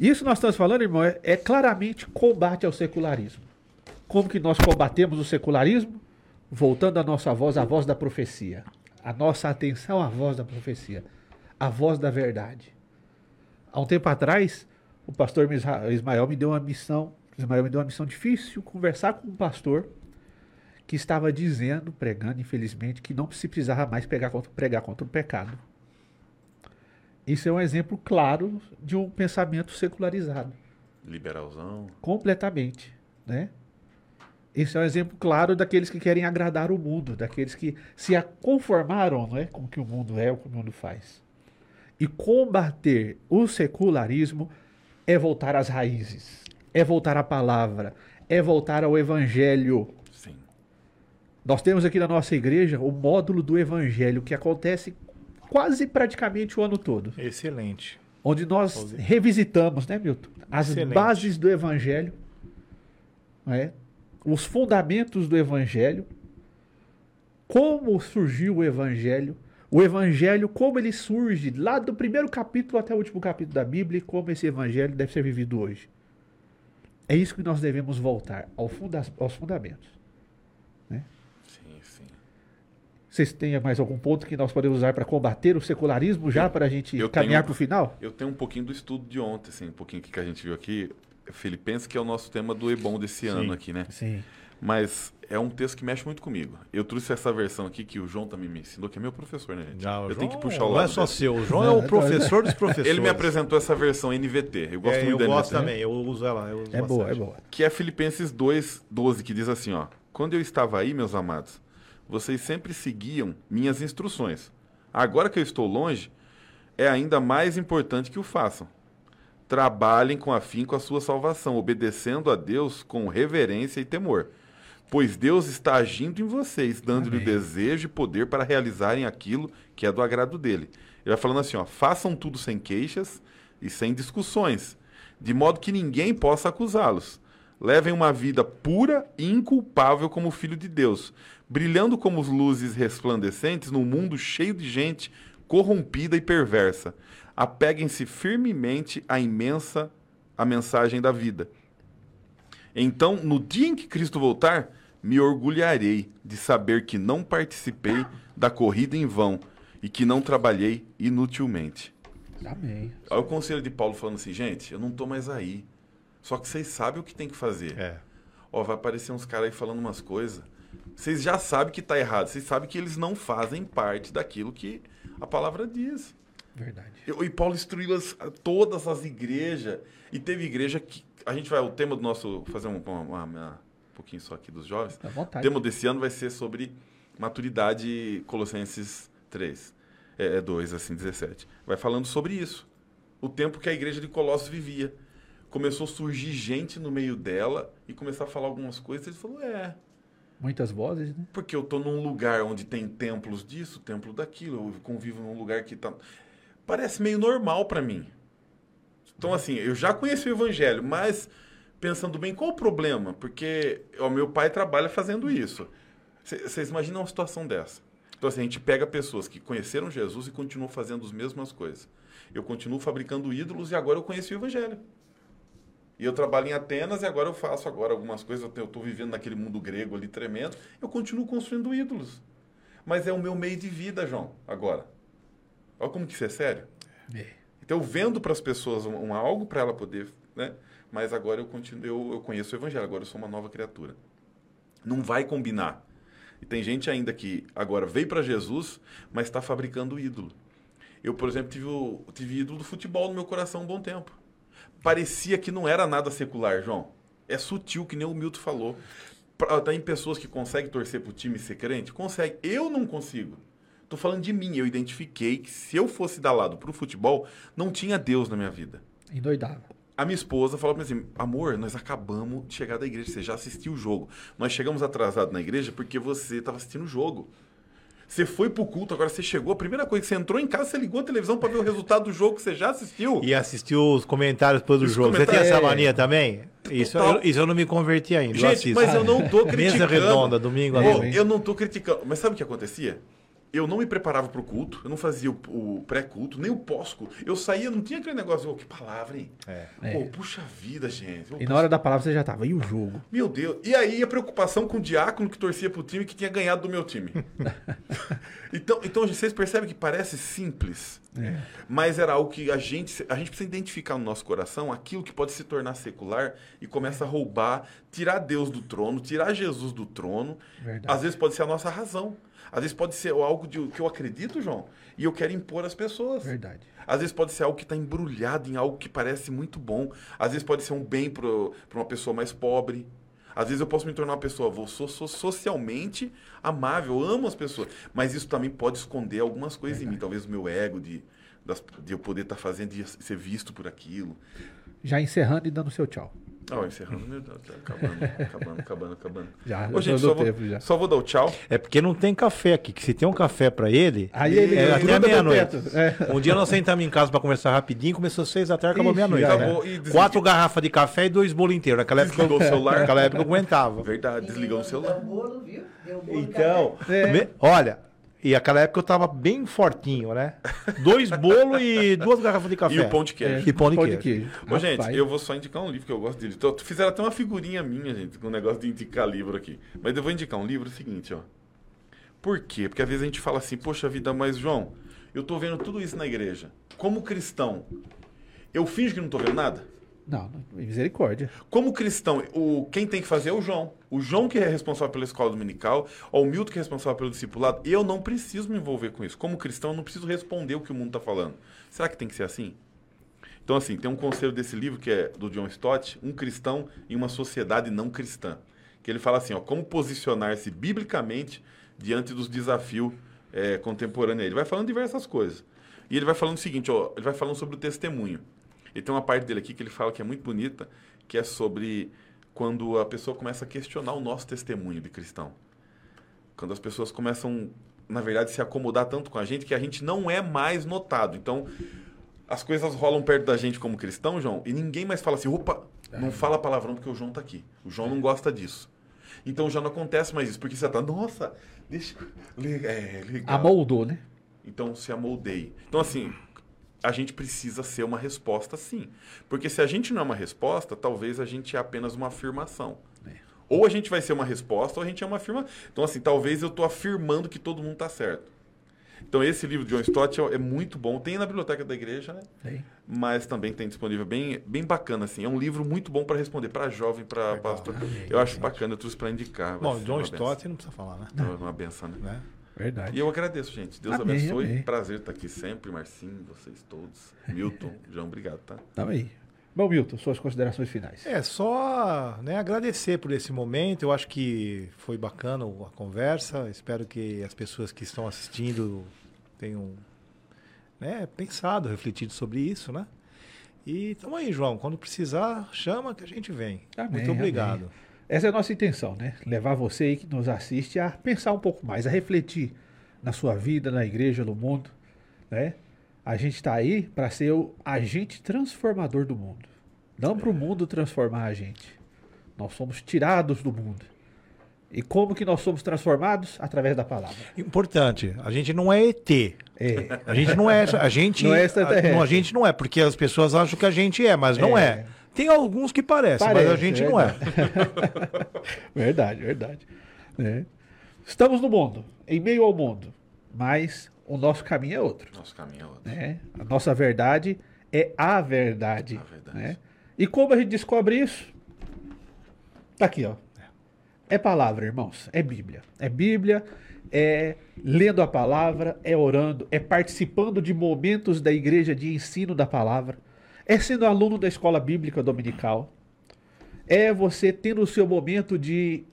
S1: Isso nós estamos falando, irmão, é, é claramente combate ao secularismo. Como que nós combatemos o secularismo? Voltando a nossa voz, a voz da profecia. A nossa atenção à voz da profecia. A voz da verdade. Há um tempo atrás, o pastor Ismael me deu uma missão. Ismael me deu uma missão difícil, conversar com um pastor que estava dizendo, pregando, infelizmente, que não se precisava mais pregar contra, pregar contra o pecado. Isso é um exemplo claro de um pensamento secularizado,
S3: Liberalzão.
S1: completamente, né? Esse é um exemplo claro daqueles que querem agradar o mundo, daqueles que se conformaram né, com o que o mundo é, o que o mundo faz. E combater o secularismo é voltar às raízes, é voltar à palavra, é voltar ao evangelho.
S3: Sim.
S1: Nós temos aqui na nossa igreja o módulo do evangelho que acontece quase praticamente o ano todo
S2: Excelente.
S1: onde nós revisitamos, né, Milton? As
S2: Excelente.
S1: bases do Evangelho, né? os fundamentos do Evangelho, como surgiu o Evangelho, o Evangelho, como ele surge, lá do primeiro capítulo até o último capítulo da Bíblia, e como esse Evangelho deve ser vivido hoje. É isso que nós devemos voltar aos fundamentos.
S3: Sim, sim.
S1: Vocês têm mais algum ponto que nós podemos usar para combater o secularismo já para a gente
S3: eu
S1: caminhar para o final?
S3: Eu tenho um pouquinho do estudo de ontem, assim, um pouquinho que a gente viu aqui. Filipenses, que é o nosso tema do Ebon desse ano aqui, né?
S1: Sim.
S3: Mas é um texto que mexe muito comigo. Eu trouxe essa versão aqui que o João também me ensinou, que é meu professor, né, gente?
S2: Já, o
S3: eu tenho que
S2: João
S3: puxar o
S2: Não
S3: lado
S2: é só
S3: dele.
S2: seu. O João é o professor dos professores.
S3: Ele me apresentou essa versão NVT. Eu gosto
S2: É, eu
S3: muito da
S2: gosto
S3: NVT.
S2: também. Eu uso ela. Eu uso
S1: É boa, é
S2: bastante.
S1: boa.
S3: Que é Filipenses 2, 12, que diz assim, ó. Quando eu estava aí, meus amados, vocês sempre seguiam minhas instruções. Agora que eu estou longe, é ainda mais importante que o façam. Trabalhem com afinco a sua salvação, obedecendo a Deus com reverência e temor. pois Deus está agindo em vocês, dando-lhe desejo e poder para realizarem aquilo que é do agrado dele. Ele vai falando assim, ó, façam tudo sem queixas e sem discussões, de modo que ninguém possa acusá-los. Levem uma vida pura e inculpável como filho de Deus, brilhando como luzes resplandecentes num mundo cheio de gente corrompida e perversa. Apeguem-se firmemente à imensa a mensagem da vida. Então, no dia em que Cristo voltar, me orgulharei de saber que não participei da corrida em vão e que não trabalhei inutilmente.
S1: Amém.
S3: Olha o conselho de Paulo falando assim, gente, eu não tô mais aí. Só que vocês sabem o que tem que fazer.
S2: É.
S3: Ó, vai aparecer uns caras aí falando umas coisas. Vocês já sabem que tá errado. Vocês sabem que eles não fazem parte daquilo que a palavra diz.
S1: Verdade.
S3: E, e Paulo instruiu as- todas as igrejas. E teve igreja que. A gente vai. O tema do nosso. Fazer um, uma- uma- uma- um pouquinho só aqui dos jovens. O
S1: vontade.
S3: tema desse ano vai ser sobre maturidade Colossenses 3. É, é 2, assim, 17. Vai falando sobre isso. O tempo que a igreja de Colossos vivia. Começou a surgir gente no meio dela e começar a falar algumas coisas. Ele falou: é,
S1: Muitas vozes, né?
S3: porque eu tô num lugar onde tem templos disso, templo daquilo, eu convivo num lugar que tá. Parece meio normal para mim. Então, assim, eu já conheci o evangelho, mas pensando bem, qual o problema? Porque o meu pai trabalha fazendo isso. Vocês imaginam uma situação dessa? Então, assim, a gente pega pessoas que conheceram Jesus e continuam fazendo as mesmas coisas. Eu continuo fabricando ídolos e agora eu conheci o evangelho. E eu trabalho em Atenas e agora eu faço agora algumas coisas. Eu estou vivendo naquele mundo grego ali tremendo. Eu continuo construindo ídolos. Mas é o meu meio de vida, João, agora. Olha como que isso é sério.
S1: É.
S3: Então eu vendo para as pessoas um, um algo para ela poder, né? Mas agora eu continuo, eu, eu conheço o evangelho, agora eu sou uma nova criatura. Não vai combinar. E tem gente ainda que agora veio para Jesus, mas está fabricando ídolo. Eu, por exemplo, tive, o, tive ídolo do futebol no meu coração um bom tempo. Parecia que não era nada secular, João. É sutil, que nem o Milton falou. Pra- Tem pessoas que conseguem torcer pro time ser crente? Consegue. Eu não consigo. Tô falando de mim. Eu identifiquei que se eu fosse dar lado pro futebol, não tinha Deus na minha vida.
S1: Endoidava.
S3: A minha esposa falou pra mim assim: amor, nós acabamos de chegar da igreja, você já assistiu o jogo. Nós chegamos atrasados na igreja porque você estava assistindo o jogo. Você foi pro culto, agora você chegou, a primeira coisa que você entrou em casa, você ligou a televisão para ver o resultado do jogo que você já assistiu.
S2: E assistiu os comentários depois do
S3: Os
S2: jogo. Você tem essa mania também? Isso eu, isso eu não me converti ainda. eu
S3: Gente,
S2: assisto.
S3: mas eu não tô criticando.
S2: Mesa redonda, domingo à noite.
S3: eu não tô criticando. Mas sabe o que acontecia? Eu não me preparava pro culto, eu não fazia o, o pré-culto, nem o pós-culto. Eu saía, não tinha aquele negócio, oh, que palavra, hein?
S2: É.
S1: É.
S3: Pô, puxa vida, gente. Ô,
S1: E na hora da palavra você já tava. E o jogo?
S3: Meu Deus. E aí a preocupação com o diácono que torcia pro time que tinha ganhado do meu time. então, então, vocês percebem que parece simples,
S1: É.
S3: mas era algo que a gente, a gente precisa identificar no nosso coração aquilo que pode se tornar secular e começa a roubar, tirar Deus do trono, tirar Jesus do trono.
S1: Verdade.
S3: Às vezes pode ser a nossa razão. Às vezes pode ser algo de, que eu acredito, João, e eu quero impor às pessoas.
S1: Verdade.
S3: Às vezes pode ser algo que está embrulhado em algo que parece muito bom. Às vezes pode ser um bem para uma pessoa mais pobre. Às vezes eu posso me tornar uma pessoa, vou, sou, sou socialmente amável, eu amo as pessoas. Mas isso também pode esconder algumas coisas em mim. Talvez o meu ego de, das- de eu poder estar fazendo, de ser visto por aquilo.
S1: Já encerrando e dando seu tchau.
S3: Ó, encerrando, meu Deus, tá acabando, acabando, acabando, acabando.
S1: Já,
S3: Ô, gente, só vou,
S1: tempo já.
S3: só vou dar o tchau.
S2: É porque não tem café aqui. Que se tem um café pra ele,
S1: Aí ele
S2: é até meia-noite.
S1: É.
S2: Um dia nós sentamos em casa pra conversar rapidinho, começou seis da tarde, acabou meia-noite. né? Quatro garrafas de café e dois bolos inteiros. Naquela época,
S3: Desligou o celular.
S2: naquela época eu aguentava.
S3: Verdade, desligou o celular.
S4: Deu bolo, viu? Deu bolo
S2: Então,
S1: É.
S2: me- olha, e aquela época eu tava bem fortinho, né? Dois bolos e duas garrafas de café.
S3: E o pão de queijo.
S2: E pão de queijo.
S3: Ô, gente,
S1: Rapaz,
S3: eu vou só indicar um livro que eu gosto dele. Então, fizeram até uma figurinha minha, gente, com o negócio de indicar livro aqui. Mas eu vou indicar um livro é o seguinte, ó. Por quê? Porque às vezes a gente fala assim, poxa vida, mas João, eu tô vendo tudo isso na igreja. Como cristão, eu finjo que não tô vendo nada?
S1: Não, não, misericórdia.
S3: Como cristão, o, quem tem que fazer é o João. O João que é responsável pela escola dominical, o Milton que é responsável pelo discipulado. Eu não preciso me envolver com isso. Como cristão, eu não preciso responder o que o mundo está falando. Será que tem que ser assim? Então, assim, tem um conselho desse livro que é do John Stott, Um Cristão em uma Sociedade Não Cristã. Que ele fala assim, ó, como posicionar-se biblicamente diante dos desafios eh, contemporâneos. Ele vai falando diversas coisas. E ele vai falando o seguinte, ó, ele vai falando sobre o testemunho. E tem uma parte dele aqui que ele fala que é muito bonita, que é sobre quando a pessoa começa a questionar o nosso testemunho de cristão. Quando as pessoas começam, na verdade, se acomodar tanto com a gente que a gente não é mais notado. Então, as coisas rolam perto da gente como cristão, João, e ninguém mais fala assim, opa, não fala palavrão porque o João tá aqui. O João não gosta disso. Então já não acontece mais isso, porque você tá, nossa, deixa. É, legal.
S1: Amoldou, né?
S3: Então se amoldei. Então, assim, a gente precisa ser uma resposta sim. Porque se a gente não é uma resposta, talvez a gente é apenas uma afirmação. Ou a gente vai ser uma resposta, ou a gente é uma afirmação. Então, assim, talvez eu estou afirmando que todo mundo está certo. Então, esse livro de John Stott é é muito bom. Tem na biblioteca da igreja, né?
S1: Tem.
S3: Mas também tem disponível bem, bem bacana, assim. É um livro muito bom para responder para jovem, para pastor. Eu acho bacana, eu trouxe para indicar.
S2: Bom, John Stott não precisa falar, né?
S3: benção. Uma benção, né?
S2: né?
S1: Verdade.
S3: E eu agradeço, gente. Deus
S1: Amém,
S3: abençoe.
S1: amém.
S3: Prazer estar aqui sempre, Marcinho, vocês todos. Milton, João, obrigado, tá?
S1: Tamo aí. Bom, Milton, suas considerações finais.
S2: É, só né, agradecer por esse momento. Eu acho que foi bacana a conversa. Espero que as pessoas que estão assistindo tenham né, pensado, refletido sobre isso, né? E tamo aí, João. Quando precisar, chama que a gente vem.
S1: Amém,
S2: Muito obrigado.
S1: amém. Essa é a nossa intenção, né? Levar você aí que nos assiste a pensar um pouco mais, a refletir na sua vida, na igreja, no mundo, né? A gente está aí para ser o agente transformador do mundo. Não para o mundo transformar a gente. Nós somos tirados do mundo. E como que nós somos transformados? Através da palavra.
S2: Importante, a gente não é ET.
S1: É.
S2: A gente não é. A gente,
S1: Não é extraterrestre.
S2: a, não, a gente não é, porque as pessoas acham que a gente é, mas não
S1: É.
S2: é. Tem alguns que parecem, mas a
S1: Parece,
S2: gente
S1: é
S2: não é.
S1: Verdade, verdade. né? Estamos no mundo, em meio ao mundo, mas o nosso caminho é outro.
S3: Nosso caminho é outro.
S1: né? A nossa verdade é a verdade.
S3: A verdade.
S1: né? E como a gente descobre isso? Tá aqui, ó. É palavra, irmãos. É Bíblia. É Bíblia, é lendo a palavra, é orando, é participando de momentos da igreja de ensino da palavra, é sendo aluno da escola bíblica dominical, é você tendo o seu momento de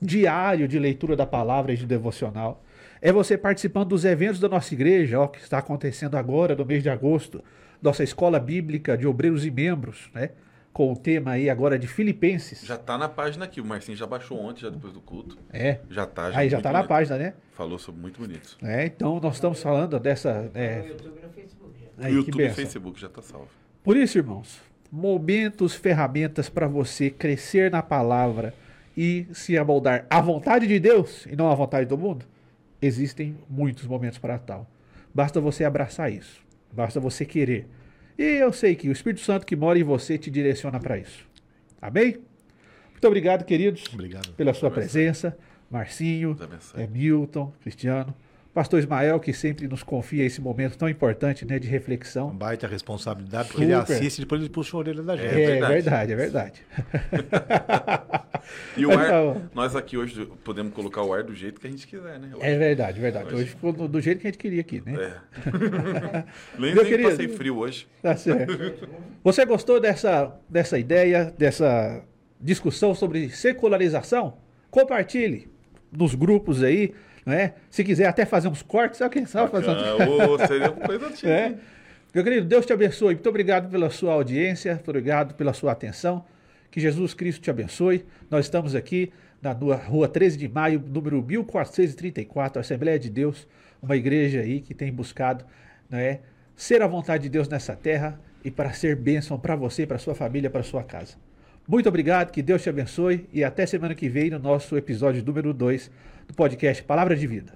S1: diário de leitura da palavra e de devocional. É você participando dos eventos da nossa igreja, ó, que está acontecendo agora, no mês de agosto, nossa escola bíblica de obreiros e membros, né? Com o tema aí agora de Filipenses.
S3: Já tá na página aqui. O Marcinho já baixou ontem, já depois do culto.
S1: É.
S3: Já tá.
S1: Aí já
S3: muito
S1: está na página, né?
S3: Falou sobre muito bonito.
S1: É, então nós estamos falando dessa.
S4: No
S1: É,
S4: YouTube e no Facebook. já.
S1: aí, que
S3: YouTube e. Facebook já tá salvo.
S1: Por isso, irmãos, momentos, ferramentas para você crescer na palavra e se amoldar à vontade de Deus e não à vontade do mundo, existem muitos momentos para tal. Basta você abraçar isso. Basta você querer. E eu sei que o Espírito Santo que mora em você te direciona para isso. Amém? Muito obrigado, queridos,
S2: Obrigado.
S1: pela sua presença. Marcinho, Milton, Cristiano. Pastor Ismael, que sempre nos confia esse momento tão importante né, de reflexão.
S2: Uma baita responsabilidade, porque ele
S1: Super.
S2: assiste e depois ele puxa a orelha da gente.
S1: É,
S3: verdade.
S1: verdade, é verdade.
S3: E o ar,
S1: tá-
S3: nós aqui hoje podemos colocar o ar do jeito que a gente quiser, né?
S1: É verdade, verdade. Hoje ficou do, do jeito que a gente queria aqui, né?
S3: É. nem
S1: Meu
S3: nem
S1: querido.
S3: passei frio hoje.
S1: Tá certo. Você gostou dessa, dessa ideia, dessa discussão sobre secularização? Compartilhe nos grupos aí, né? Se quiser até fazer uns cortes, sabe quem sabe fazer uns...
S3: Seria uma coisa assim.
S1: É. Meu querido, Deus te abençoe. Muito obrigado pela sua audiência, muito obrigado pela sua atenção. Que Jesus Cristo te abençoe. Nós estamos aqui na rua- rua 13 de maio, número 1434, Assembleia de Deus, uma igreja aí que tem buscado né, ser a vontade de Deus nessa terra e para ser bênção para você, para sua família, para sua casa. Muito obrigado, que Deus te abençoe e até semana que vem no nosso episódio número 2 do podcast Palavra de Vida.